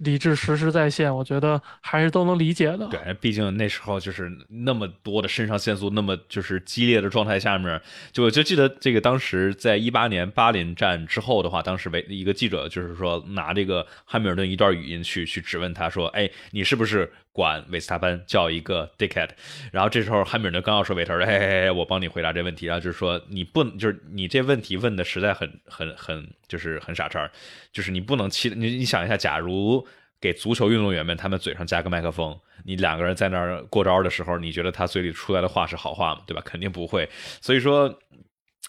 理智实时在线，我觉得还是都能理解的。对，毕竟那时候就是那么多的肾上腺素，那么就是激烈的状态下面，就我就记得这个当时在一八年巴林站之后的话，当时为一个记者就是说拿这个汉密尔顿一段语音去去质问他说：“哎，你是不是？”管维斯塔潘叫一个 dickhead，然后这时候汉密尔顿刚要说维特尔，嘿嘿嘿，我帮你回答这问题，然后就是说你不就是你这问题问的实在很很很就是很傻叉，就是你不能期你你想一下，假如给足球运动员们他们嘴上加个麦克风，你两个人在那儿过招的时候，你觉得他嘴里出来的话是好话吗？对吧？肯定不会，所以说。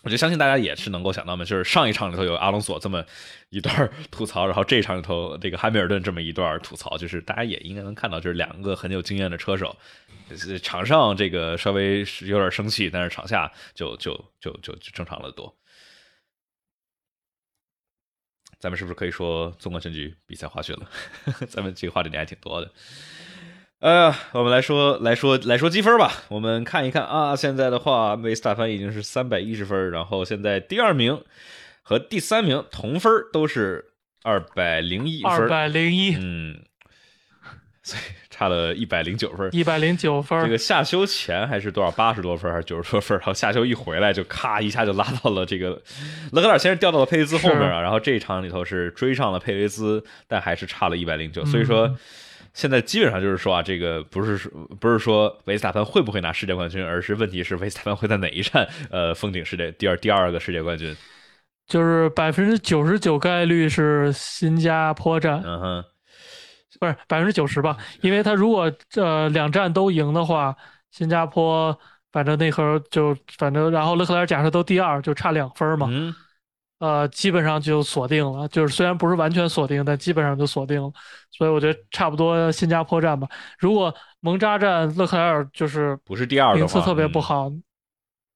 我就相信大家也是能够想到嘛，就是上一场里头有阿隆索这么一段吐槽，然后这一场里头这个汉密尔顿这么一段吐槽，就是大家也应该能看到，就是两个很有经验的车手，场上这个稍微有点生气，但是场下就就就就就正常了多。咱们是不是可以说纵观全局比赛花絮了？<laughs> 咱们这个话题点还挺多的。呃，我们来说来说来说积分吧。我们看一看啊，现在的话，维斯塔潘已经是三百一十分，然后现在第二名和第三名同分，都是二百零一分。二百零一，嗯，所以差了一百零九分。一百零九分。这个下休前还是多少？八十多分还是九十多分？然后下休一回来就咔一下就拉到了这个勒克莱尔，先是掉到了佩雷兹后面啊，然后这一场里头是追上了佩雷兹，但还是差了一百零九。所以说。现在基本上就是说啊，这个不是说不是说维斯塔潘会不会拿世界冠军，而是问题是维斯塔潘会在哪一站呃封顶世界第二第二个世界冠军，就是百分之九十九概率是新加坡站，嗯哼，不是百分之九十吧？因为他如果呃两站都赢的话，新加坡反正那盒就反正然后勒克莱尔假设都第二，就差两分嘛。呃，基本上就锁定了，就是虽然不是完全锁定，但基本上就锁定了。所以我觉得差不多新加坡站吧。如果蒙扎站勒克莱尔就是不是第二名次特别不好，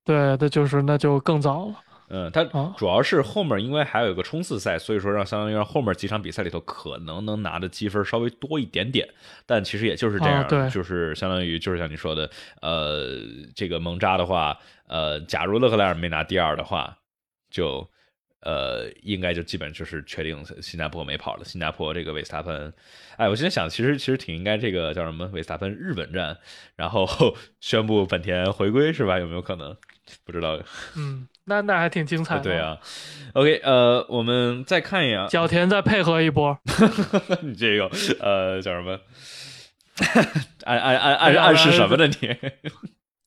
对，那就是那就更早了。嗯，他主要是后面因为还有一个冲刺赛，所以说让相当于让后面几场比赛里头可能能拿的积分稍微多一点点，但其实也就是这样，对就是相当于就是像你说的，呃，这个蒙扎的话，呃，假如勒克莱尔没拿第二的话，就。呃，应该就基本就是确定新加坡没跑了。新加坡这个维斯塔潘，哎，我现在想，其实其实挺应该这个叫什么维斯塔潘日本站，然后 <laughs> 宣布本田回归是吧？有没有可能？不知道。嗯，那那还挺精彩的。<laughs> 对啊。OK，呃，我们再看一眼，角田再配合一波。<laughs> 你这个呃叫什么？暗暗暗暗暗示什么呢？你？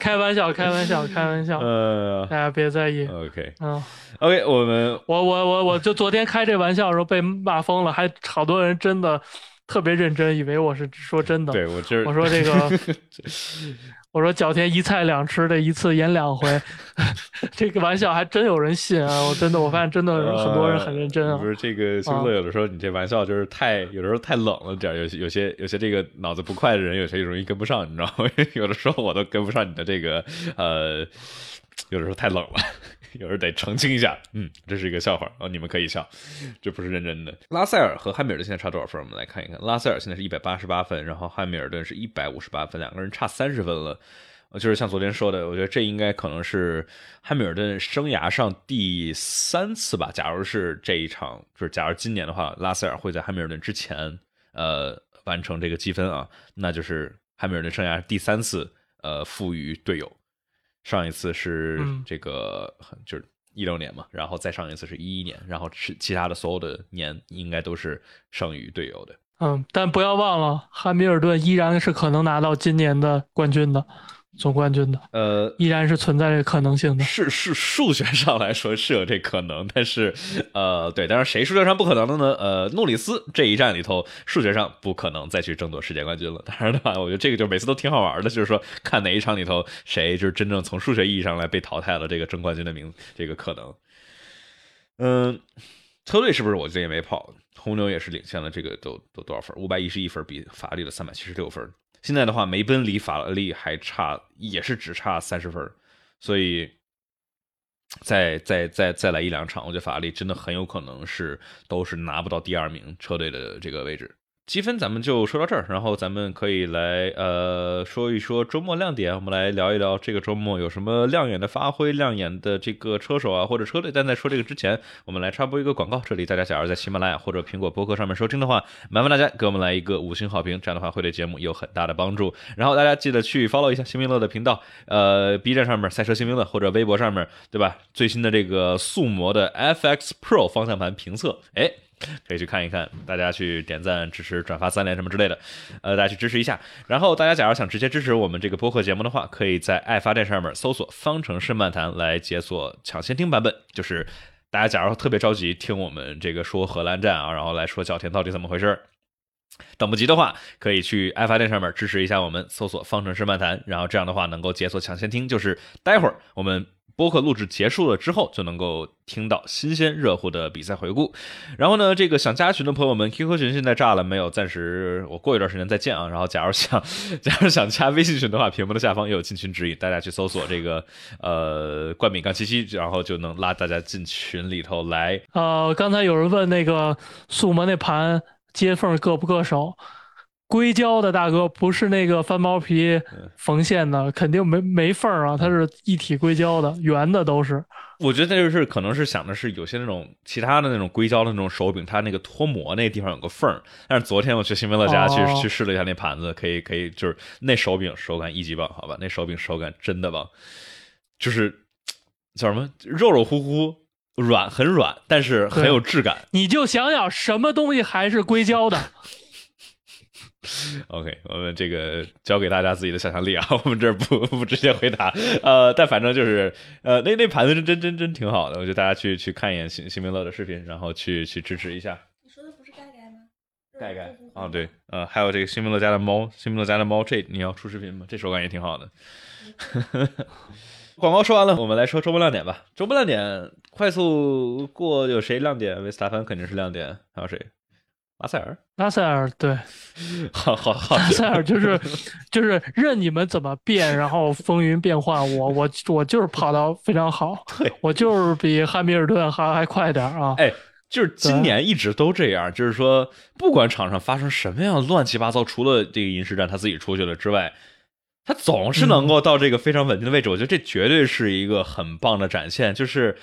开玩笑，<laughs> 开玩笑，开玩笑。呃，大家别在意。OK，嗯，OK，我们，我我我我就昨天开这玩笑的时候被骂疯了，还好多人真的特别认真，以为我是说真的。对我这我说这个，<laughs> 我说角田一菜两吃的一次演两回，<laughs> 这个玩笑还真有人信啊！我真的，我发现真的很多人很认真啊。不是这个星座，有的时候你这玩笑就是太，有的时候太冷了点，有些有些有些这个脑子不快的人，有些容易跟不上，你知道吗？<laughs> 有的时候我都跟不上你的这个呃，有的时候太冷了。有人得澄清一下，嗯，这是一个笑话哦，你们可以笑，这不是认真的。拉塞尔和汉密尔顿现在差多少分？我们来看一看，拉塞尔现在是一百八十八分，然后汉密尔顿是一百五十八分，两个人差三十分了。就是像昨天说的，我觉得这应该可能是汉密尔顿生涯上第三次吧。假如是这一场，就是假如今年的话，拉塞尔会在汉密尔顿之前，呃，完成这个积分啊，那就是汉密尔顿生涯第三次，呃，负于队友。上一次是这个就是一六年嘛，然后再上一次是一一年，然后是其他的所有的年应该都是胜于队友的。嗯，但不要忘了，汉密尔顿依然是可能拿到今年的冠军的。总冠军的，呃，依然是存在这可能性的。是是，数学上来说是有这可能，但是，呃，对，但是谁数学上不可能的呢？呃，诺里斯这一战里头，数学上不可能再去争夺世界冠军了。当然的话，我觉得这个就每次都挺好玩的，就是说看哪一场里头谁就是真正从数学意义上来被淘汰了这个争冠军的名这个可能。嗯，车队是不是我最近没跑？红牛也是领先了，这个都都多少分？五百一十一分，比法拉利的三百七十六分。现在的话，梅奔离法拉利还差，也是只差三十分，所以再再再再来一两场，我觉得法拉利真的很有可能是都是拿不到第二名车队的这个位置。积分咱们就说到这儿，然后咱们可以来呃说一说周末亮点，我们来聊一聊这个周末有什么亮眼的发挥、亮眼的这个车手啊或者车队。但在说这个之前，我们来插播一个广告。这里大家假如在喜马拉雅或者苹果播客上面收听的话，麻烦大家给我们来一个五星好评，这样的话会对节目有很大的帮助。然后大家记得去 follow 一下新兵乐的频道，呃，B 站上面赛车新兵乐或者微博上面对吧？最新的这个速模的 FX Pro 方向盘评测，哎。可以去看一看，大家去点赞、支持、转发三连什么之类的，呃，大家去支持一下。然后大家假如想直接支持我们这个播客节目的话，可以在爱发电上面搜索“方程式漫谈”来解锁抢先听版本。就是大家假如特别着急听我们这个说荷兰站啊，然后来说角田到底怎么回事，等不及的话，可以去爱发电上面支持一下我们，搜索“方程式漫谈”，然后这样的话能够解锁抢先听，就是待会儿我们。播客录制结束了之后，就能够听到新鲜热乎的比赛回顾。然后呢，这个想加群的朋友们，QQ 群现在炸了没有？暂时我过一段时间再见啊。然后，假如想，<laughs> 假如想加微信群的话，屏幕的下方也有进群指引，大家去搜索这个呃冠名杠七七，然后就能拉大家进群里头来。呃，刚才有人问那个速门那盘接缝硌不硌手？硅胶的大哥不是那个翻毛皮缝线的，肯定没没缝啊，它是一体硅胶的，圆的都是。我觉得就是可能是想的是有些那种其他的那种硅胶的那种手柄，它那个脱模那个地方有个缝但是昨天我去新美乐家去去试了一下那盘子，可以可以就是那手柄手感一级棒，好吧，那手柄手感真的棒，就是叫什么肉肉乎乎，软很软，但是很有质感。你就想想什么东西还是硅胶的。<laughs> OK，我们这个交给大家自己的想象力啊，我们这儿不不直接回答。呃，但反正就是呃，那那盘子是真真真挺好的，我觉得大家去去看一眼新新明乐的视频，然后去去支持一下。你说的不是盖盖吗？盖盖啊，对，呃，还有这个新明乐家的猫，新明乐家的猫，这你要出视频吗？这手感也挺好的。<laughs> 广告说完了，我们来说周末亮点吧。周末亮点快速过，有谁亮点？维斯塔潘肯定是亮点，还有谁？拉塞尔，拉塞尔，对，<laughs> 好好好，拉塞尔就是就是任你们怎么变，然后风云变幻，我我我就是跑到非常好，<laughs> 我就是比汉密尔顿还还快点啊！哎，就是今年一直都这样，就是说不管场上发生什么样乱七八糟，除了这个银石战他自己出去了之外，他总是能够到这个非常稳定的位置。我觉得这绝对是一个很棒的展现，就是。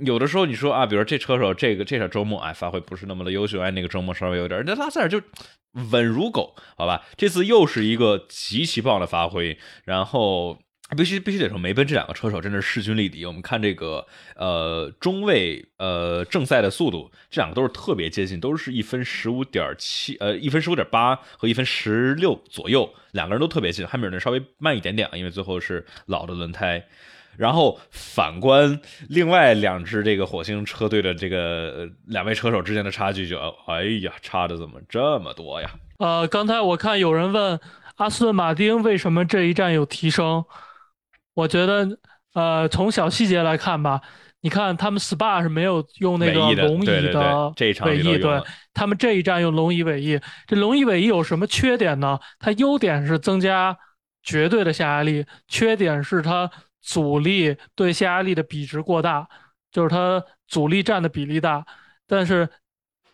有的时候你说啊，比如说这车手这个这场周末哎发挥不是那么的优秀，哎那个周末稍微有点，那拉塞尔就稳如狗，好吧？这次又是一个极其棒的发挥，然后必须必须得说梅奔这两个车手真的是势均力敌。我们看这个呃中位呃正赛的速度，这两个都是特别接近，都是一分十五点七呃一分十五点八和一分十六左右，两个人都特别近，汉密尔顿稍微慢一点点，因为最后是老的轮胎。然后反观另外两支这个火星车队的这个两位车手之间的差距就，哎呀，差的怎么这么多呀？呃，刚才我看有人问阿斯顿马丁为什么这一站有提升，我觉得，呃，从小细节来看吧，你看他们 SPA 是没有用那个龙椅的尾翼，对他们这一站用龙椅尾翼，这龙椅尾翼有什么缺点呢？它优点是增加绝对的下压力，缺点是它。阻力对下压力的比值过大，就是它阻力占的比例大，但是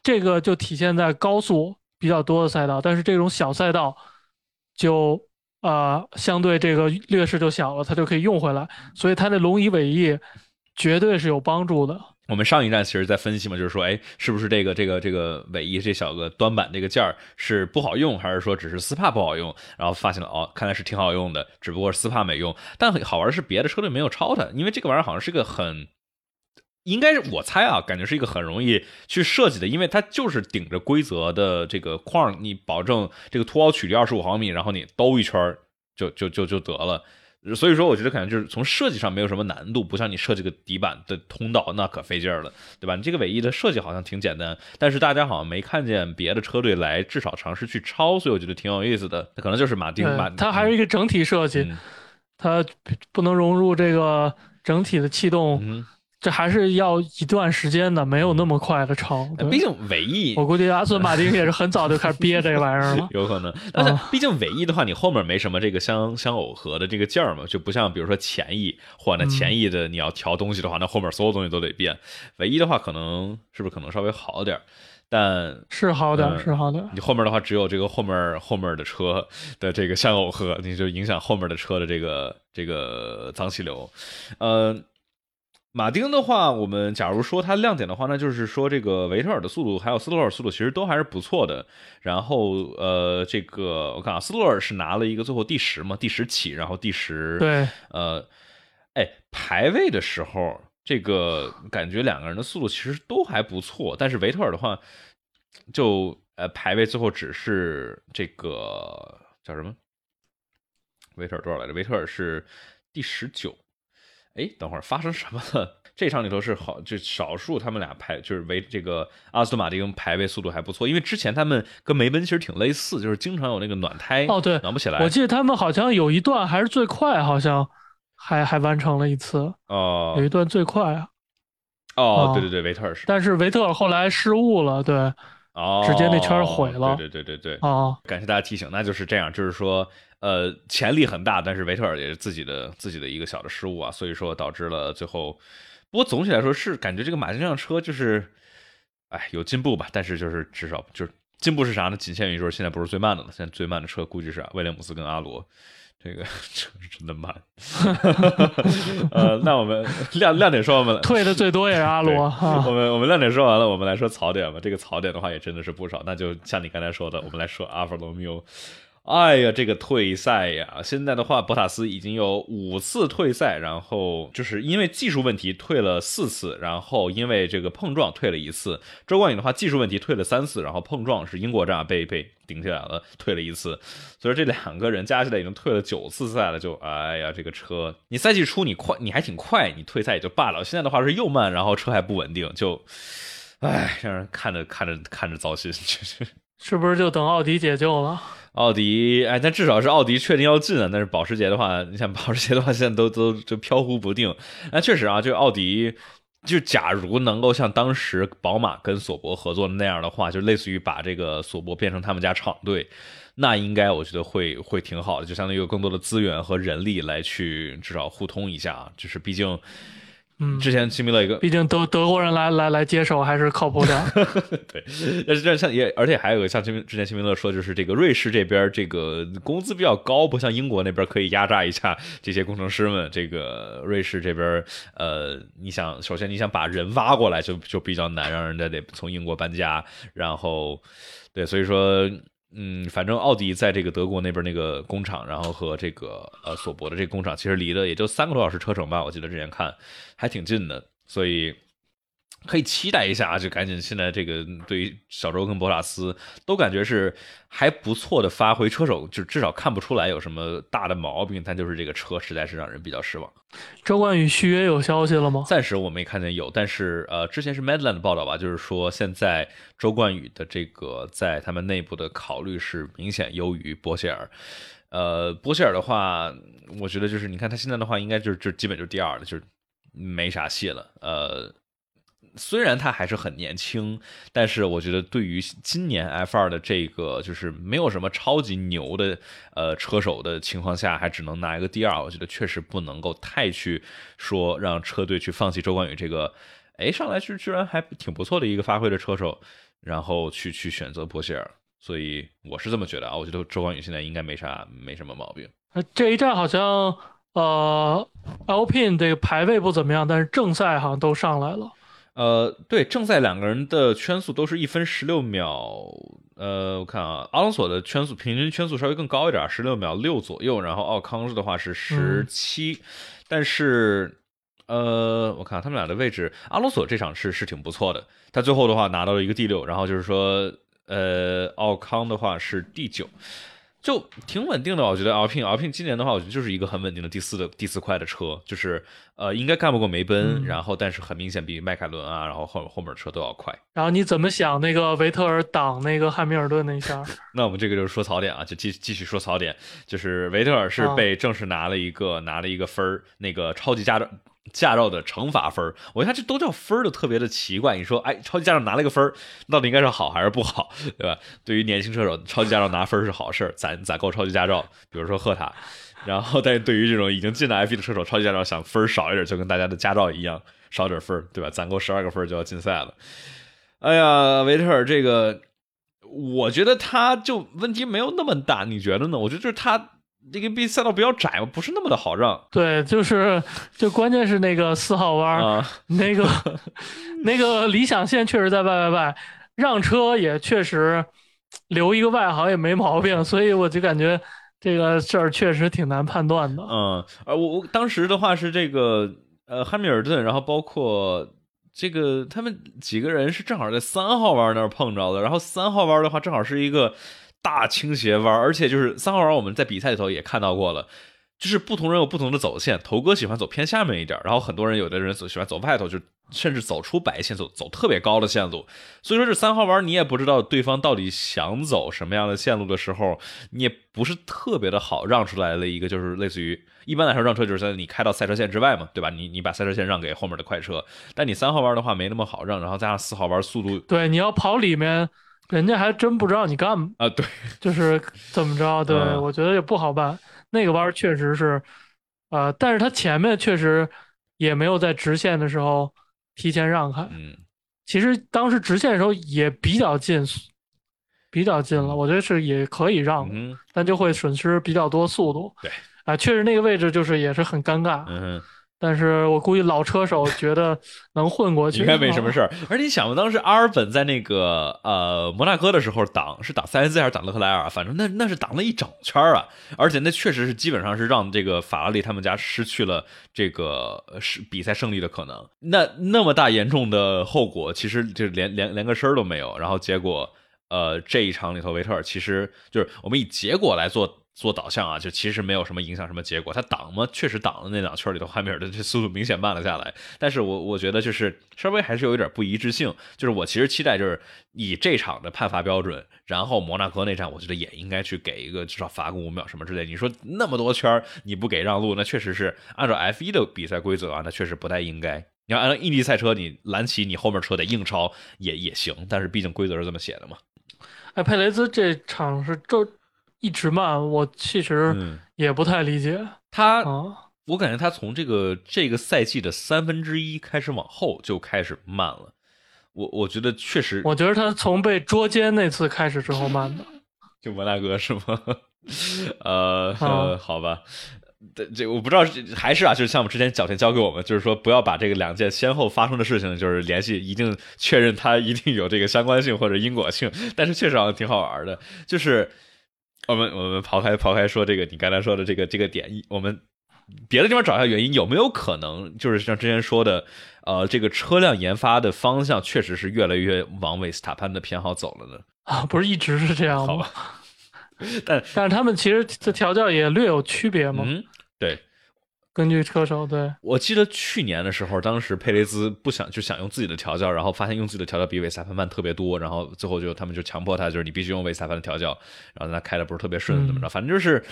这个就体现在高速比较多的赛道，但是这种小赛道就啊相对这个劣势就小了，它就可以用回来，所以它的龙椅尾翼绝对是有帮助的。我们上一站其实在分析嘛，就是说，哎，是不是这个这个这个尾翼这小个端板这个件儿是不好用，还是说只是斯帕不好用？然后发现了，哦，看来是挺好用的，只不过斯帕没用。但好玩是别的车队没有抄它，因为这个玩意儿好像是个很，应该是我猜啊，感觉是一个很容易去设计的，因为它就是顶着规则的这个框，你保证这个凸凹曲率二十五毫米，然后你兜一圈就就就就得了。所以说，我觉得可能就是从设计上没有什么难度，不像你设计个底板的通道那可费劲儿了，对吧？你这个尾翼的设计好像挺简单，但是大家好像没看见别的车队来至少尝试去抄，所以我觉得挺有意思的。可能就是马丁，吧它还是一个整体设计，它不能融入这个整体的气动。这还是要一段时间的，没有那么快的超。毕竟尾翼，我估计阿斯顿马丁也是很早就开始憋这个玩意儿了。<laughs> 有可能，但是毕竟尾翼的话，你后面没什么这个相相耦合的这个劲儿嘛，就不像比如说前翼，或者那前翼的你要调东西的话，那后面所有东西都得变。尾翼的话，可能是不是可能稍微好点儿？但是好点，是好点。你后面的话，只有这个后面后面的车的这个相耦合，你就影响后面的车的这个这个脏气流，呃。马丁的话，我们假如说它亮点的话，那就是说这个维特尔的速度还有斯托尔速度其实都还是不错的。然后呃，这个我看啊，斯托尔是拿了一个最后第十嘛，第十起，然后第十对，呃，哎，排位的时候，这个感觉两个人的速度其实都还不错。但是维特尔的话，就呃排位最后只是这个叫什么？维特尔多少来着？维特尔是第十九。哎，等会儿发生什么了？这场里头是好，就少数他们俩排就是为这个阿斯顿马丁排位速度还不错，因为之前他们跟梅奔其实挺类似，就是经常有那个暖胎哦，对，暖不起来。我记得他们好像有一段还是最快，好像还还完成了一次哦，有一段最快啊。哦，对对对，维特尔是，但是维特尔后来失误了，对，哦，直接那圈毁了。对对对对对，哦，感谢大家提醒，那就是这样，就是说。呃，潜力很大，但是维特尔也是自己的自己的一个小的失误啊，所以说导致了最后。不过总体来说是感觉这个马丁这辆车就是，哎，有进步吧，但是就是至少就是进步是啥呢？仅限于说现在不是最慢的了，现在最慢的车估计是威廉姆斯跟阿罗，这个 <laughs> 车是真的慢。<laughs> 呃，那我们亮亮点说完了，<laughs> 退的最多也是阿罗。我们我们亮点说完了，我们来说槽点吧。这个槽点的话也真的是不少，那就像你刚才说的，我们来说阿尔法罗密欧。哎呀，这个退赛呀！现在的话，博塔斯已经有五次退赛，然后就是因为技术问题退了四次，然后因为这个碰撞退了一次。周冠宇的话，技术问题退了三次，然后碰撞是英国站被被顶起来了，退了一次。所以说这两个人加起来已经退了九次赛了。就哎呀，这个车，你赛季初你快，你还挺快，你退赛也就罢了。现在的话是又慢，然后车还不稳定，就哎，让人看着看着看着糟心，是不是就等奥迪解救了？奥迪，哎，但至少是奥迪确定要进了。但是保时捷的话，你像保时捷的话，现在都都就飘忽不定。那确实啊，就奥迪，就假如能够像当时宝马跟索博合作那样的话，就类似于把这个索博变成他们家厂队，那应该我觉得会会挺好的，就相当于有更多的资源和人力来去至少互通一下。就是毕竟。嗯，之前清明了一个，毕竟德德国人来来来接手还是靠谱的。<laughs> 对，但是这像也，而且还有个像清明之前清明乐说，就是这个瑞士这边这个工资比较高，不像英国那边可以压榨一下这些工程师们。这个瑞士这边，呃，你想，首先你想把人挖过来就就比较难，让人家得从英国搬家，然后，对，所以说。嗯，反正奥迪在这个德国那边那个工厂，然后和这个呃索博的这个工厂，其实离的也就三个多小时车程吧。我记得之前看还挺近的，所以可以期待一下啊！就赶紧现在这个对于小周跟博塔斯都感觉是还不错的发挥，车手就至少看不出来有什么大的毛病，但就是这个车实在是让人比较失望。周冠宇续约有消息了吗？暂时我没看见有，但是呃，之前是 Madland 的报道吧，就是说现在周冠宇的这个在他们内部的考虑是明显优于波切尔。呃，波切尔的话，我觉得就是你看他现在的话，应该就是就基本就是第二了，就是没啥戏了。呃。虽然他还是很年轻，但是我觉得对于今年 F 二的这个就是没有什么超级牛的呃车手的情况下，还只能拿一个第二，我觉得确实不能够太去说让车队去放弃周冠宇这个，哎，上来居居然还挺不错的一个发挥的车手，然后去去选择波希尔，所以我是这么觉得啊，我觉得周冠宇现在应该没啥没什么毛病。这一站好像呃 L P 这个排位不怎么样，但是正赛好像都上来了。呃，对，正在两个人的圈速都是一分十六秒。呃，我看啊，阿隆索的圈速平均圈速稍微更高一点，十六秒六左右。然后奥康的话是十七，但是呃，我看他们俩的位置，阿隆索这场是是挺不错的，他最后的话拿到了一个第六。然后就是说，呃，奥康的话是第九。就挺稳定的，我觉得 Alpine，Alpine 今年的话，我觉得就是一个很稳定的第四的第四块的车，就是呃，应该干不过梅奔，然后但是很明显比迈凯伦啊，然后后后面的车都要快。然后你怎么想那个维特尔挡那个汉密尔顿那一下？<laughs> 那我们这个就是说槽点啊，就继继续说槽点，就是维特尔是被正式拿了一个拿了一个分儿，那个超级驾照。驾照的惩罚分我看这都叫分的特别的奇怪。你说，哎，超级驾照拿了个分到底应该是好还是不好，对吧？对于年轻车手，超级驾照拿分是好事攒攒够超级驾照，比如说赫塔。然后，但是对于这种已经进了 F1 的车手，超级驾照想分少一点，就跟大家的驾照一样，少点分对吧？攒够十二个分就要禁赛了。哎呀，维特尔这个，我觉得他就问题没有那么大，你觉得呢？我觉得就是他。这个比赛道比较窄，不是那么的好让。对，就是，就关键是那个四号弯，那个 <laughs> 那个理想线确实在外外外，让车也确实留一个外行也没毛病，所以我就感觉这个事儿确实挺难判断的。嗯，而，我我当时的话是这个呃汉密尔顿，然后包括这个他们几个人是正好在三号弯那儿碰着的，然后三号弯的话正好是一个。大倾斜弯，而且就是三号弯，我们在比赛里头也看到过了，就是不同人有不同的走线。头哥喜欢走偏下面一点，然后很多人有的人走喜欢走外头，就甚至走出白线，走走特别高的线路。所以说这三号弯，你也不知道对方到底想走什么样的线路的时候，你也不是特别的好让出来了一个，就是类似于一般来说让车就是在你开到赛车线之外嘛，对吧？你你把赛车线让给后面的快车，但你三号弯的话没那么好让，然后加上四号弯速度，对，你要跑里面。人家还真不知道你干啊，对，就是怎么着？对我觉得也不好办。那个弯确实是，呃，但是他前面确实也没有在直线的时候提前让开。嗯，其实当时直线的时候也比较近，比较近了，我觉得是也可以让，但就会损失比较多速度。对，啊，确实那个位置就是也是很尴尬。嗯。但是我估计老车手觉得能混过去，应该没什么事儿。而你想，当时阿尔本在那个呃摩纳哥的时候挡是挡塞恩斯还是挡勒克莱尔？反正那那是挡了一整圈啊！而且那确实是基本上是让这个法拉利他们家失去了这个是比赛胜利的可能。那那么大严重的后果，其实就连连连个声儿都没有。然后结果呃这一场里头，维特尔其实就是我们以结果来做。做导向啊，就其实没有什么影响什么结果。他挡嘛？确实挡了那两圈里头，汉密尔顿这速度明显慢了下来。但是我我觉得就是稍微还是有一点不一致性。就是我其实期待就是以这场的判罚标准，然后摩纳哥那站，我觉得也应该去给一个至少罚个五秒什么之类。你说那么多圈你不给让路，那确实是按照 F 一的比赛规则啊，那确实不太应该。你要按照印地赛车，你拦起你后面车得硬超也也行，但是毕竟规则是这么写的嘛。哎，佩雷兹这场是周。一直慢，我其实也不太理解他。我感觉他从这个这个赛季的三分之一开始往后就开始慢了。我我觉得确实，我觉得他从被捉奸那次开始之后慢的。就摩纳哥是吗？<laughs> 呃，<laughs> 好吧，这这我不知道，还是啊，就是像我们之前小田教给我们，就是说不要把这个两件先后发生的事情，就是联系，一定确认它一定有这个相关性或者因果性。但是确实好像挺好玩的，就是。我们我们刨开刨开说这个，你刚才说的这个这个点，我们别的地方找一下原因，有没有可能就是像之前说的，呃，这个车辆研发的方向确实是越来越往维斯塔潘的偏好走了呢？啊，不是一直是这样吗？<laughs> 但但是他们其实这调教也略有区别吗。嗯，对。根据车手，对我记得去年的时候，当时佩雷兹不想就想用自己的调教，然后发现用自己的调教比韦萨潘慢特别多，然后最后就他们就强迫他，就是你必须用韦萨潘的调教，然后他开的不是特别顺，怎么着？反正就是，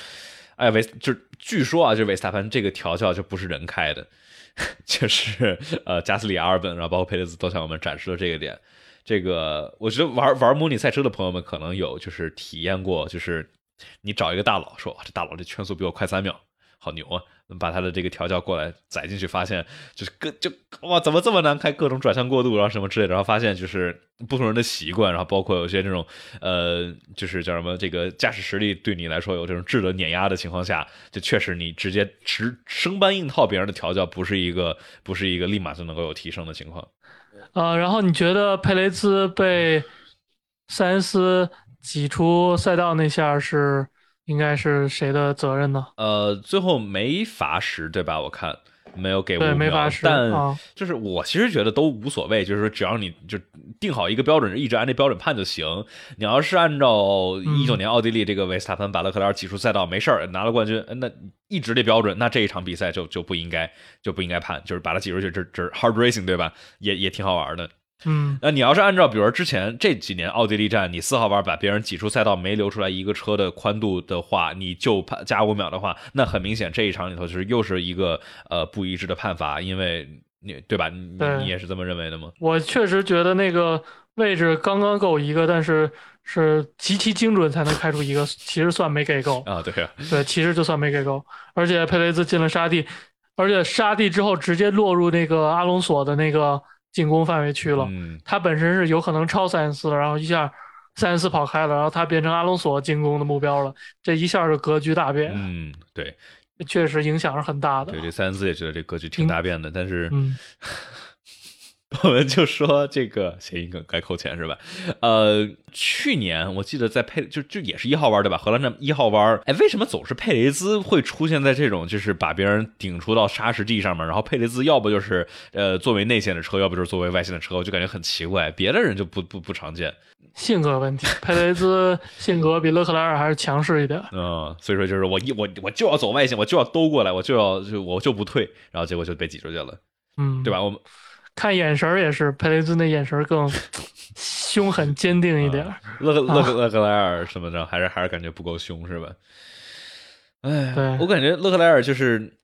哎，维就是据说啊，就维萨潘这个调教就不是人开的，<laughs> 就是呃，加斯里、阿尔本，然后包括佩雷兹都向我们展示了这个点。这个我觉得玩玩模拟赛车的朋友们可能有就是体验过，就是你找一个大佬说，这大佬这圈速比我快三秒。好牛啊！把他的这个调教过来载进去，发现就是各就哇，怎么这么难开？各种转向过渡，然后什么之类的，然后发现就是不同人的习惯，然后包括有些这种呃，就是叫什么这个驾驶实力对你来说有这种质的碾压的情况下，就确实你直接直生搬硬套别人的调教，不是一个不是一个立马就能够有提升的情况。呃，然后你觉得佩雷兹被塞恩斯挤出赛道那下是？应该是谁的责任呢？呃，最后没罚时，对吧？我看没有给五秒，但就是我其实觉得都无所谓，就是说只要你就定好一个标准，一直按这标准判就行。你要是按照一九年奥地利这个维斯塔潘把勒克莱尔挤出赛道，没事儿拿了冠军，那一直这标准，那这一场比赛就就不应该就不应该判，就是把他挤出去，这这 hard racing 对吧？也也挺好玩的。嗯，那你要是按照，比如说之前这几年奥地利站，你四号弯把别人挤出赛道，没留出来一个车的宽度的话，你就判加五秒的话，那很明显这一场里头就是又是一个呃不一致的判罚，因为你对吧？你你也是这么认为的吗？我确实觉得那个位置刚刚够一个，但是是极其精准才能开出一个，其实算没给够啊。对呀，对，其实就算没给够，而且佩雷兹进了沙地，而且沙地之后直接落入那个阿隆索的那个。进攻范围区了，他本身是有可能超塞恩斯的，然后一下塞恩斯跑开了，然后他变成阿隆索进攻的目标了，这一下就格局大变。嗯，对，确实影响是很大的。对，这塞恩斯也觉得这格局挺大变的，但是。<laughs> 我们就说这个谐音梗该扣钱是吧？呃，去年我记得在佩就就也是一号弯对吧？荷兰站一号弯，哎，为什么总是佩雷兹会出现在这种就是把别人顶出到沙石地上面？然后佩雷兹要不就是呃作为内线的车，要不就是作为外线的车，我就感觉很奇怪。别的人就不不不常见，性格问题。佩雷兹性格比勒克莱尔还是强势一点。嗯，所以说就是我一我我就要走外线，我就要兜过来，我就要就我就不退，然后结果就被挤出去了。嗯，对吧？我们。看眼神也是，佩雷兹那眼神更 <laughs> 凶狠坚定一点。勒勒勒勒克莱尔什么的，还是还是感觉不够凶，是吧？哎，我感觉勒克莱尔就是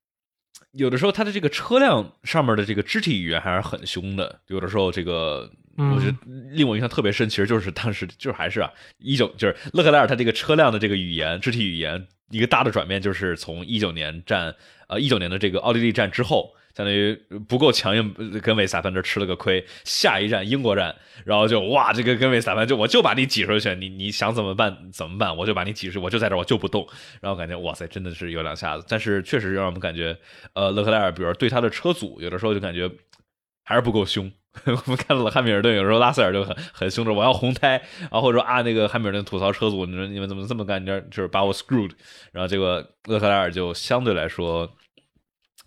有的时候他的这个车辆上面的这个肢体语言还是很凶的。有的时候这个，我觉得令我印象特别深，其实就是当时就是还是啊，一九就是勒克莱尔他这个车辆的这个语言肢体语言一个大的转变，就是从一九年战呃一九年的这个奥地利战之后。相当于不够强硬，跟维萨潘这吃了个亏。下一站英国站，然后就哇，这个跟维萨潘就我就把你挤出去，你你想怎么办怎么办，我就把你挤出去，我就在这我就不动。然后感觉哇塞，真的是有两下子。但是确实让我们感觉，呃，勒克莱尔，比如对他的车组，有的时候就感觉还是不够凶。<laughs> 我们看到了汉密尔顿，有时候拉塞尔就很很凶着，我要红胎，然后或者说啊，那个汉密尔顿吐槽车组，你说你们怎么这么干？你这就是把我 screwed。然后这个勒克莱尔就相对来说。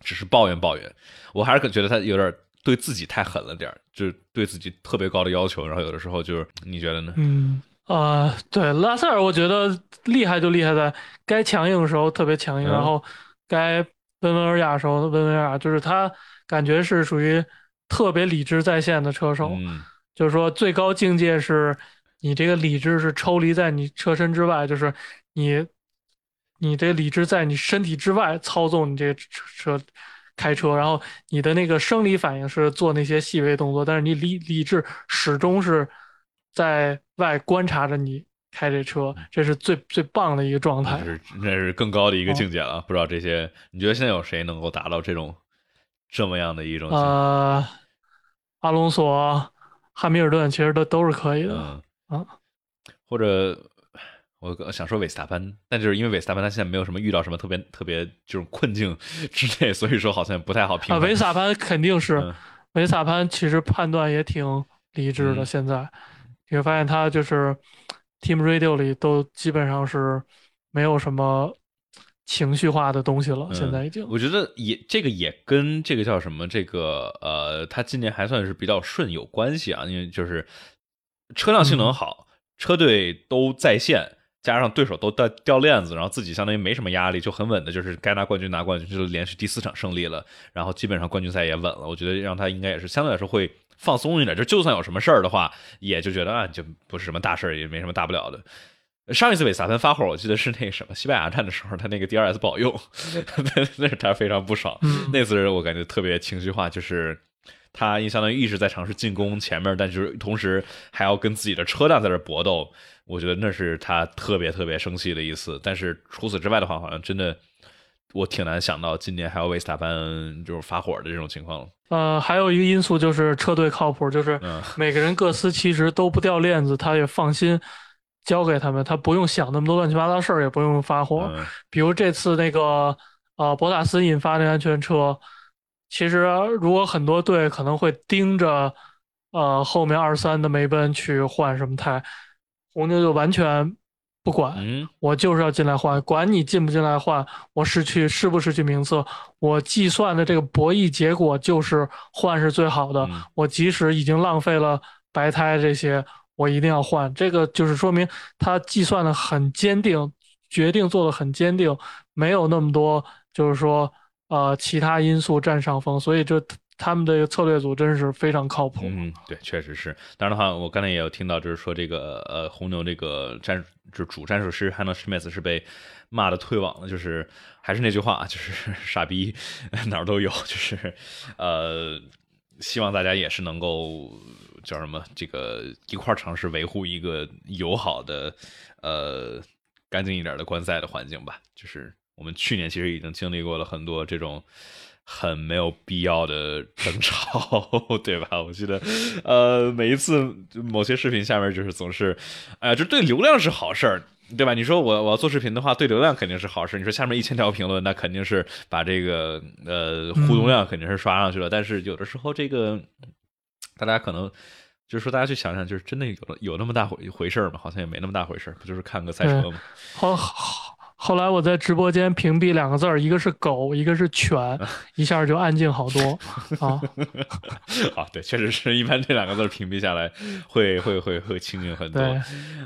只是抱怨抱怨，我还是觉得他有点对自己太狠了点就是对自己特别高的要求，然后有的时候就是你觉得呢？嗯啊，对拉塞尔，我觉得厉害就厉害在该强硬的时候特别强硬，然后该温文尔雅的时候温文尔雅，就是他感觉是属于特别理智在线的车手，就是说最高境界是你这个理智是抽离在你车身之外，就是你。你的理智在你身体之外操纵你这个车开车，然后你的那个生理反应是做那些细微动作，但是你理理智始终是在外观察着你开这车，这是最最棒的一个状态。是那是更高的一个境界了。不知道这些，你觉得现在有谁能够达到这种这么样的一种？呃，阿隆索、汉密尔顿其实都都是可以的啊，或者。我想说维斯塔潘，但就是因为维斯塔潘他现在没有什么遇到什么特别特别这种困境 <laughs> 之类，所以说好像不太好评。啊，维斯塔潘肯定是，维斯塔潘其实判断也挺理智的。现在你会发现他就是 Team Radio 里都基本上是没有什么情绪化的东西了。现在已经，我觉得也这个也跟这个叫什么这个呃，他今年还算是比较顺有关系啊，因为就是车辆性能好，车队都在线。加上对手都掉掉链子，然后自己相当于没什么压力，就很稳的，就是该拿冠军拿冠军，就连续第四场胜利了，然后基本上冠军赛也稳了。我觉得让他应该也是相对来说会放松一点，就就算有什么事儿的话，也就觉得啊，就不是什么大事儿，也没什么大不了的。上一次韦萨芬发火，我记得是那什么西班牙站的时候，他那个 DRS 不好用，<laughs> 那是他非常不爽。那次我感觉特别情绪化，就是他相当于一直在尝试进攻前面，但就是同时还要跟自己的车辆在这搏斗。我觉得那是他特别特别生气的一次，但是除此之外的话，好像真的我挺难想到今年还有为斯塔潘就是发火的这种情况了。呃，还有一个因素就是车队靠谱，就是每个人各司其职都不掉链子，他也放心交给他们，他不用想那么多乱七八糟事儿，也不用发火。比如这次那个呃博塔斯引发的安全车，其实如果很多队可能会盯着呃后面二三的梅奔去换什么胎。红牛就完全不管，我就是要进来换，管你进不进来换，我失去是不失去名次，我计算的这个博弈结果就是换是最好的。我即使已经浪费了白胎这些，我一定要换。这个就是说明他计算的很坚定，决定做的很坚定，没有那么多就是说呃其他因素占上风，所以这。他们的策略组真是非常靠谱。嗯，对，确实是。当然的话，我刚才也有听到，就是说这个呃，红牛这个战就主战术师 Hanna Schmitz 是被骂的退网了。就是还是那句话，就是 <laughs> 傻逼哪儿都有。就是呃，希望大家也是能够叫什么这个一块儿尝试维护一个友好的呃干净一点的观赛的环境吧。就是我们去年其实已经经历过了很多这种。很没有必要的争吵，<laughs> 对吧？我记得，呃，每一次某些视频下面就是总是，哎呀，这对流量是好事儿，对吧？你说我我要做视频的话，对流量肯定是好事。你说下面一千条评论，那肯定是把这个呃互动量肯定是刷上去了。但是有的时候这个大家可能就是说，大家去想想，就是真的有有那么大回回事吗？好像也没那么大回事不就是看个赛车吗？好 <laughs> 好。后来我在直播间屏蔽两个字儿，一个是狗，一个是犬，<laughs> 一下就安静好多啊。好，<laughs> 对，确实是一般这两个字屏蔽下来，会会会会清静很多。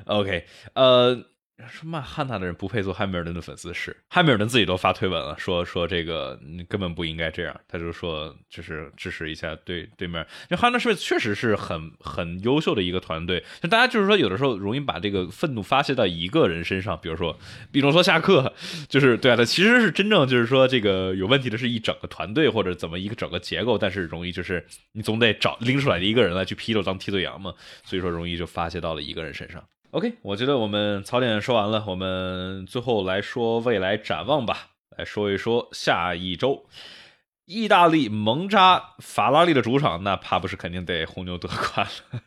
OK，呃。说骂汉娜的人不配做汉密尔顿的粉丝是汉密尔顿自己都发推文了，说说这个你根本不应该这样。他就说就是支持一下对对面，因为汉纳是确实是很很优秀的一个团队。就大家就是说有的时候容易把这个愤怒发泄到一个人身上，比如说比如说下课，就是对啊，他其实是真正就是说这个有问题的是一整个团队或者怎么一个整个结构，但是容易就是你总得找拎出来的一个人来去批斗当替罪羊嘛，所以说容易就发泄到了一个人身上。OK，我觉得我们槽点说完了，我们最后来说未来展望吧。来说一说下一周，意大利蒙扎法拉利的主场，那怕不是肯定得红牛夺冠了。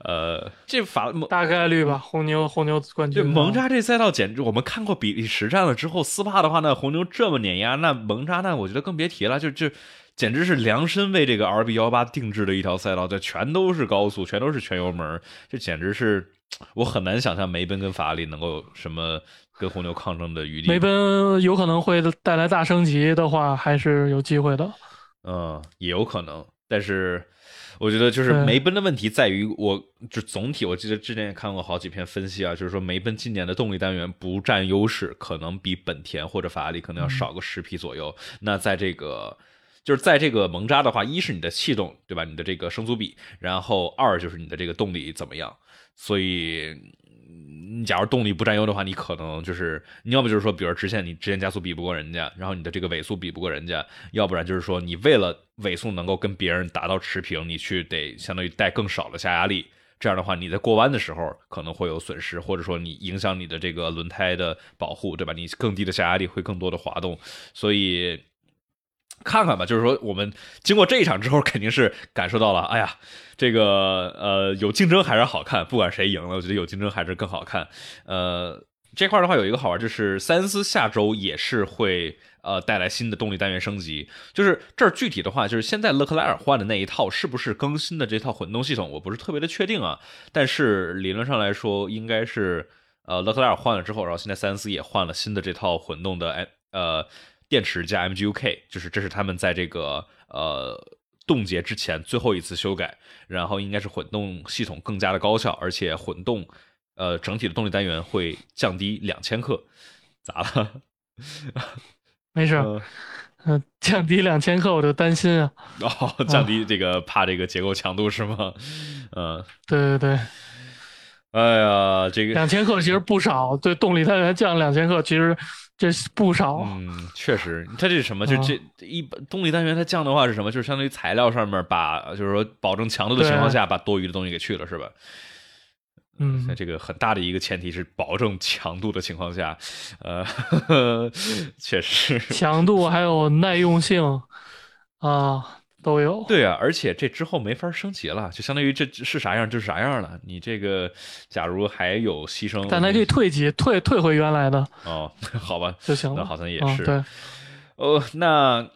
<laughs> 呃，这法大概率吧，红牛红牛冠军。对蒙扎这赛道简直，我们看过比利时站了之后，斯帕的话，那红牛这么碾压，那蒙扎那我觉得更别提了，就就简直是量身为这个 RB 幺八定制的一条赛道，这全都是高速，全都是全油门，这简直是。我很难想象梅奔跟法拉利能够有什么跟红牛抗争的余地。梅奔有可能会带来大升级的话，还是有机会的。嗯，也有可能。但是我觉得就是梅奔的问题在于，我就总体我记得之前也看过好几篇分析啊，就是说梅奔今年的动力单元不占优势，可能比本田或者法拉利可能要少个十匹左右。那在这个就是在这个蒙扎的话，一是你的气动，对吧？你的这个升速比，然后二就是你的这个动力怎么样？所以，你假如动力不占优的话，你可能就是你要不就是说，比如直线你直线加速比不过人家，然后你的这个尾速比不过人家，要不然就是说你为了尾速能够跟别人达到持平，你去得相当于带更少的下压力，这样的话你在过弯的时候可能会有损失，或者说你影响你的这个轮胎的保护，对吧？你更低的下压力会更多的滑动，所以。看看吧，就是说，我们经过这一场之后，肯定是感受到了，哎呀，这个呃，有竞争还是好看，不管谁赢了，我觉得有竞争还是更好看。呃，这块的话有一个好玩，就是塞恩斯下周也是会呃带来新的动力单元升级。就是这儿具体的话，就是现在勒克莱尔换的那一套是不是更新的这套混动系统，我不是特别的确定啊。但是理论上来说，应该是呃勒克莱尔换了之后，然后现在塞恩斯也换了新的这套混动的呃电池加 MGU-K，就是这是他们在这个呃冻结之前最后一次修改，然后应该是混动系统更加的高效，而且混动呃整体的动力单元会降低两千克，咋了？<laughs> 没事，嗯，降低两千克我就担心啊。哦，降低这个怕这个结构强度是吗？嗯，对对对。哎呀，这个两千克其实不少，对动力单元降两千克，其实这是不少。嗯，确实，它这是什么？就这一动力单元它降的话是什么？就是相当于材料上面把，就是说保证强度的情况下，把多余的东西给去了，是吧？嗯，这个很大的一个前提是保证强度的情况下，呃，<laughs> 确实，强度还有耐用性啊。都有对啊，而且这之后没法升级了，就相当于这是啥样就是啥样了。你这个假如还有牺牲，但它可以退级，退退回原来的哦，<laughs> 好吧就行了。那好像也是对。哦，那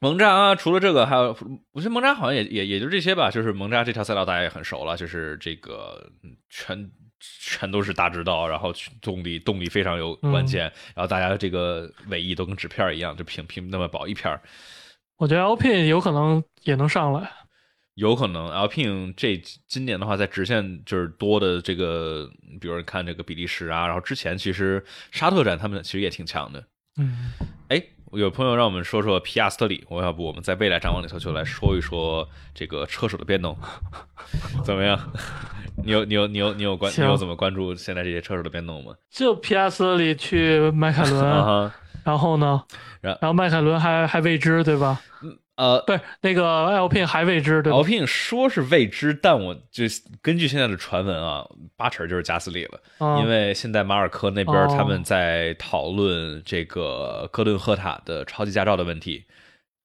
蒙扎啊除了这个还有，我觉得蒙扎好像也也也就这些吧。就是蒙扎这条赛道大家也很熟了，就是这个全全都是大直道，然后动力动力非常有关键，然后大家这个尾翼都跟纸片一样，就平平那么薄一片。我觉得 Alpine 有可能也能上来，有可能 Alpine 这今年的话，在直线就是多的这个，比如看这个比利时啊，然后之前其实沙特站他们其实也挺强的。嗯，哎，有朋友让我们说说皮亚斯特里，我要不我们在未来展望里头就来说一说这个车手的变动，<laughs> 怎么样？你有你有你有你有关你有怎么关注现在这些车手的变动吗？就皮亚斯特里去迈凯伦。然后呢？然然后迈凯伦还还未知，对吧？呃，不是那个 L P 还未知，对吧，L P 说是未知，但我就根据现在的传闻啊，八成就是加斯利了，因为现在马尔科那边他们在讨论这个戈顿赫塔的超级驾照的问题。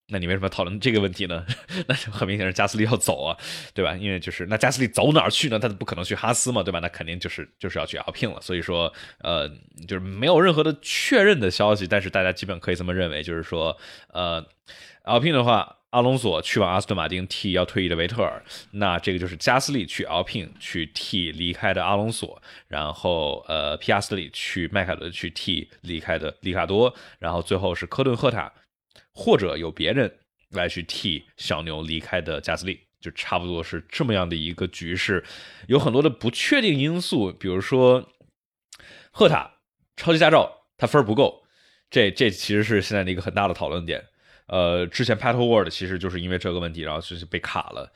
那你为什么要讨论这个问题呢？<laughs> 那就很明显是加斯利要走啊，对吧？因为就是那加斯利走哪儿去呢？他不可能去哈斯嘛，对吧？那肯定就是就是要去 Alpine 了。所以说，呃，就是没有任何的确认的消息，但是大家基本可以这么认为，就是说，呃，Alpine 的话，阿隆索去往阿斯顿马丁替要退役的维特尔，那这个就是加斯利去 Alpine 去替离开的阿隆索，然后呃，皮亚斯利去迈凯伦去替离开的里卡多，然后最后是科顿赫塔。或者有别人来去替小牛离开的加斯利，就差不多是这么样的一个局势，有很多的不确定因素，比如说赫塔超级驾照他分不够，这这其实是现在的一个很大的讨论点。呃，之前 p a t l World 其实就是因为这个问题，然后就是被卡了。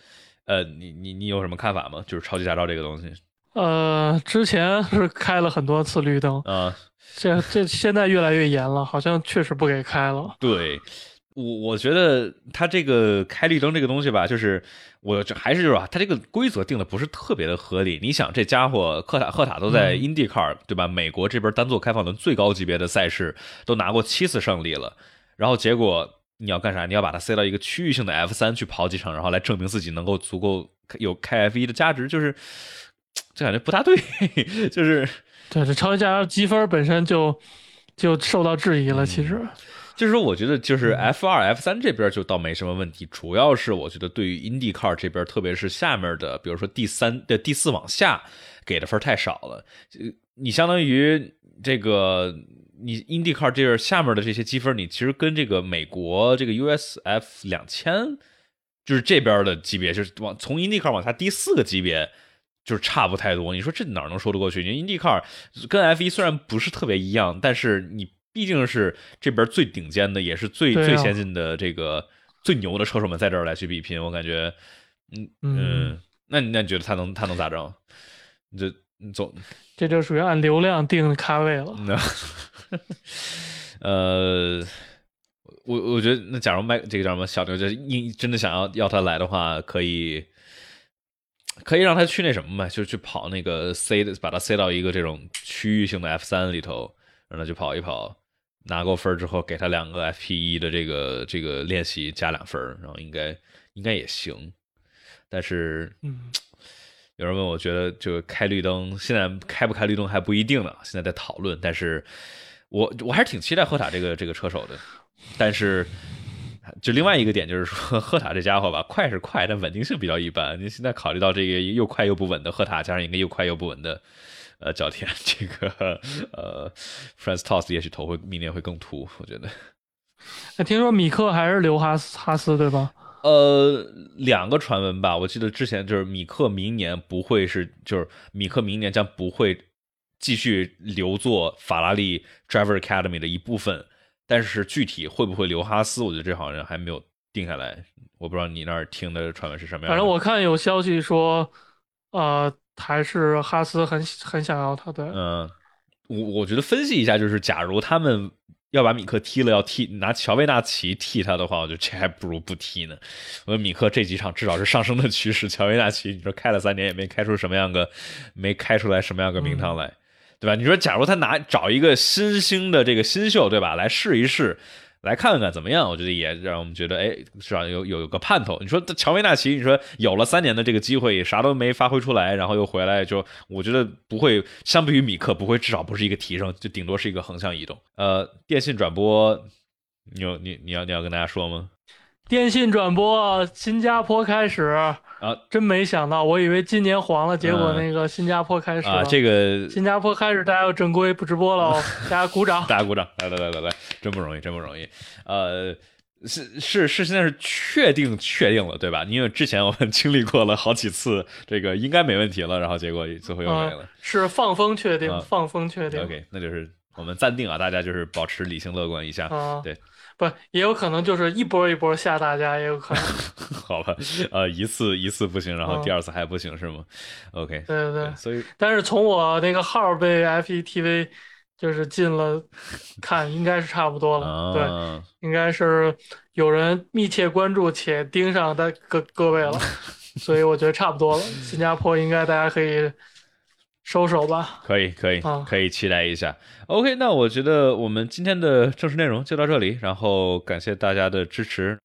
呃，你你你有什么看法吗？就是超级驾照这个东西？呃，之前是开了很多次绿灯啊。这这现在越来越严了，好像确实不给开了。对，我我觉得他这个开绿灯这个东西吧，就是我这还是就是他这个规则定的不是特别的合理。你想，这家伙赫塔赫塔都在 IndyCar 对吧？美国这边单座开放轮最高级别的赛事都拿过七次胜利了，然后结果你要干啥？你要把它塞到一个区域性的 F 三去跑几场，然后来证明自己能够足够有开 F 一的价值，就是这感觉不大对，<laughs> 就是。对，这超级驾照积分本身就就受到质疑了。其实，就是说，我觉得就是 F 二、F 三这边就倒没什么问题，主要是我觉得对于 IndyCar 这边，特别是下面的，比如说第三的第四往下给的分太少了。你相当于这个你 IndyCar 这边下面的这些积分，你其实跟这个美国这个 USF 两千，就是这边的级别，就是往从 IndyCar 往下第四个级别。就是差不太多，你说这哪能说得过去？因为 IndyCar 跟 F1 虽然不是特别一样，但是你毕竟是这边最顶尖的，也是最最先进的这个最牛的车手们在这儿来去比拼，我感觉，嗯嗯，那你那你觉得他能他能咋整？你这你走，这就属于按流量定咖位了。呃，我我觉得那假如麦这个叫什么小牛，就硬真的想要要他来的话，可以。可以让他去那什么嘛，就去跑那个 C 的，把他塞到一个这种区域性的 F 三里头，让他去跑一跑，拿够分之后，给他两个 FP 一的这个这个练习加两分，然后应该应该也行。但是，嗯，有人问我觉得就开绿灯，现在开不开绿灯还不一定呢，现在在讨论。但是我我还是挺期待赫塔这个这个车手的，但是。就另外一个点就是说，赫塔这家伙吧，快是快，但稳定性比较一般。你现在考虑到这个又快又不稳的赫塔，加上一个又快又不稳的呃角田，<laughs> 这个呃 f r a n c Toss 也许头会明年会更秃，我觉得。那听说米克还是留哈斯哈斯对吧？呃，两个传闻吧，我记得之前就是米克明年不会是，就是米克明年将不会继续留作法拉利 Driver Academy 的一部分，但是具体会不会留哈斯，我觉得这好像还没有定下来。我不知道你那儿听的传闻是什么样。反正我看有消息说，呃，还是哈斯很很想要他。对，嗯，我我觉得分析一下，就是假如他们。要把米克踢了，要踢拿乔维纳奇替他的话，我觉得这还不如不踢呢。我觉得米克这几场至少是上升的趋势，乔维纳奇你说开了三年也没开出什么样个，没开出来什么样个名堂来，对吧？你说假如他拿找一个新兴的这个新秀，对吧，来试一试。来看看怎么样？我觉得也让我们觉得，哎，至少有有有个盼头。你说乔维纳奇，你说有了三年的这个机会，啥都没发挥出来，然后又回来，就我觉得不会，相比于米克，不会，至少不是一个提升，就顶多是一个横向移动。呃，电信转播，你有你你要你要跟大家说吗？电信转播，新加坡开始啊！真没想到，我以为今年黄了，结果那个新加坡开始啊，这个新加坡开始，大家要正规不直播了哦，<laughs> 大家鼓掌，大家鼓掌，来来来来来，真不容易，真不容易。呃，是是是，现在是确定确定了，对吧？因为之前我们经历过了好几次，这个应该没问题了，然后结果最后又没了，是放风确定，放风确定。OK，那就是我们暂定啊，大家就是保持理性乐观一下，对。不，也有可能就是一波一波吓大家，也有可能。<laughs> 好吧，呃，一次一次不行，然后第二次还不行是吗？OK。对对对。所以，但是从我那个号被 FETV 就是进了，看应该是差不多了。对，应该是有人密切关注且盯上的各各位了，<laughs> 所以我觉得差不多了。新加坡应该大家可以。收手吧，可以，可以，可以期待一下。OK，那我觉得我们今天的正式内容就到这里，然后感谢大家的支持。